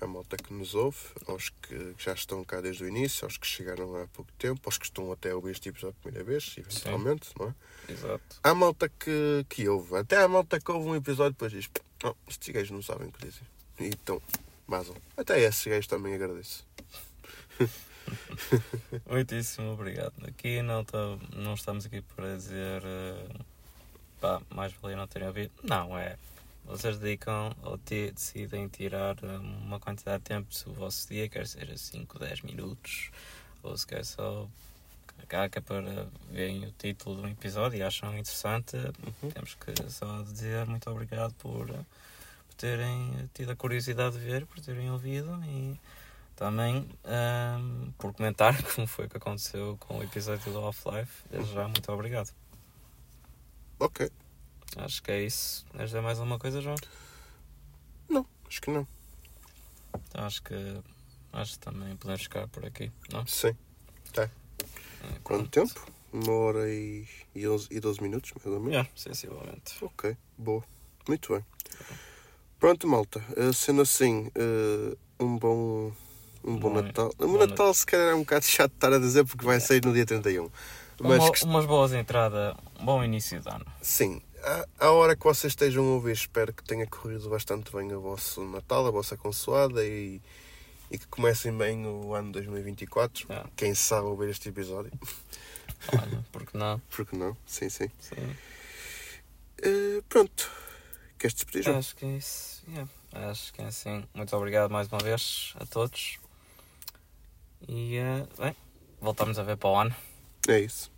A malta que nos ouve, aos que já estão cá desde o início, aos que chegaram há pouco tempo, aos que estão até a ouvir este episódio pela primeira vez, eventualmente, não é? Exato. Há malta que, que ouve, até há malta que ouve um episódio e depois diz: oh, estes gajos não sabem o que dizem. Então, vazam. Até esses gajos também agradeço. Muitíssimo obrigado. Aqui não, tô, não estamos aqui para dizer eh, pá, mais valia não terem ouvido. Não, é. Vocês dedicam ou te, decidem tirar eh, uma quantidade de tempo do vosso dia, quer seja 5, 10 minutos, ou se quer só caca para verem o título de um episódio e acham interessante, temos que só dizer muito obrigado por, eh, por terem tido a curiosidade de ver, por terem ouvido e também ahm, por comentar como foi que aconteceu com o episódio do. Desde já, muito obrigado. Ok. Acho que é isso. Queres dizer mais alguma coisa, João? Não, acho que não. Então, acho que acho que também podemos ficar por aqui, não? Sim. É, Quanto tempo? Uma hora e, e, 11, e 12 minutos, mais ou menos. Yeah, sensivelmente. Ok, boa. Muito bem. Pronto, malta. eh, Sendo assim, eh, um bom, um bom Bom- Natal. O bom Natal, se calhar, é um bocado chato de estar a dizer porque vai sair no dia 31. Mas, Uma, que- umas boas entradas, um bom início de ano. sim, à, hora que vocês estejam a ouvir, espero que tenha corrido bastante bem o vosso Natal, a vossa consoada e, e que comecem bem o ano 2024. Yeah. Quem sabe ouvir este episódio. Olha, porque não? Porque não? Sim, sim. Sim. Eh, pronto. Queres despedir, João? Acho que é isso. Yeah. Acho que é assim. Muito obrigado mais uma vez a todos. E, eh, bem, voltamos a ver para o ano. É isso.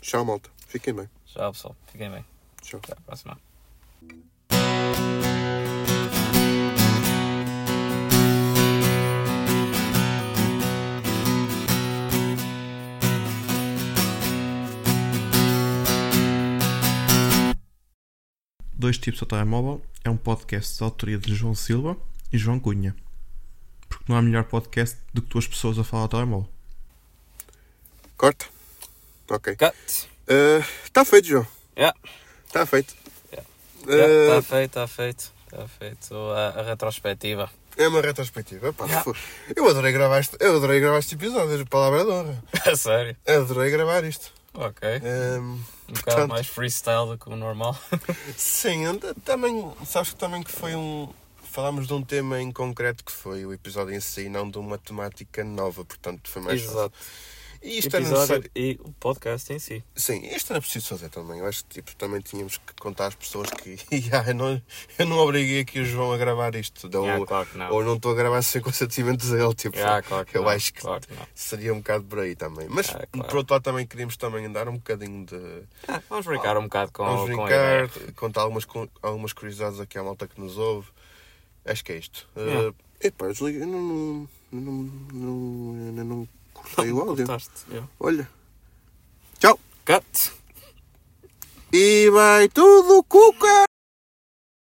Tchau, malta. Fiquem bem. Tchau, pessoal. Fiquem bem. Tchau. Até a próxima. Dois Tipos ao Telemóvel é um podcast de autoria de João Silva e João Cunha. Porque não há melhor podcast do que duas pessoas a falar ao telemóvel. Corta. Ok. Cut. Está feito, João. Yeah. Está feito. Yeah. Eh, Está feito, está feito. Está feito a, a retrospectiva. é uma retrospectiva. Pá, Yeah. Eu adorei gravar este, eu adorei gravar este episódio, palavra de honra. A sério? Adorei gravar isto. Ok. Ehm, Um bocado portanto- mais freestyle do que o normal. sim, também, sabes que também que foi um. Falámos de um tema em concreto que foi o episódio em si, não de uma temática nova, portanto foi mais fácil. E isto era Episódio necessário. e o podcast em si. Sim, isto era preciso fazer também. Eu acho que tipo, também tínhamos que contar às pessoas que "Ya, eu, não, eu não obriguei aqui o João a gravar isto. Ou, Yeah, claro não. ou não estou a gravar sem consentimento dele. Tipo, Yeah, claro eu não, acho que claro não. seria um bocado por aí também. Mas Yeah, por outro lado também queríamos também dar um bocadinho de. Ah, vamos brincar um bocado com, Vamos com brincar, ideia. contar algumas, algumas curiosidades aqui à malta que nos ouve. Acho que é isto. Yeah. Uh, epá, eu desliguei, eu não, não, não, não, eu não o áudio. Yeah. Olha. Tchau. Cut. E vai tudo cuca!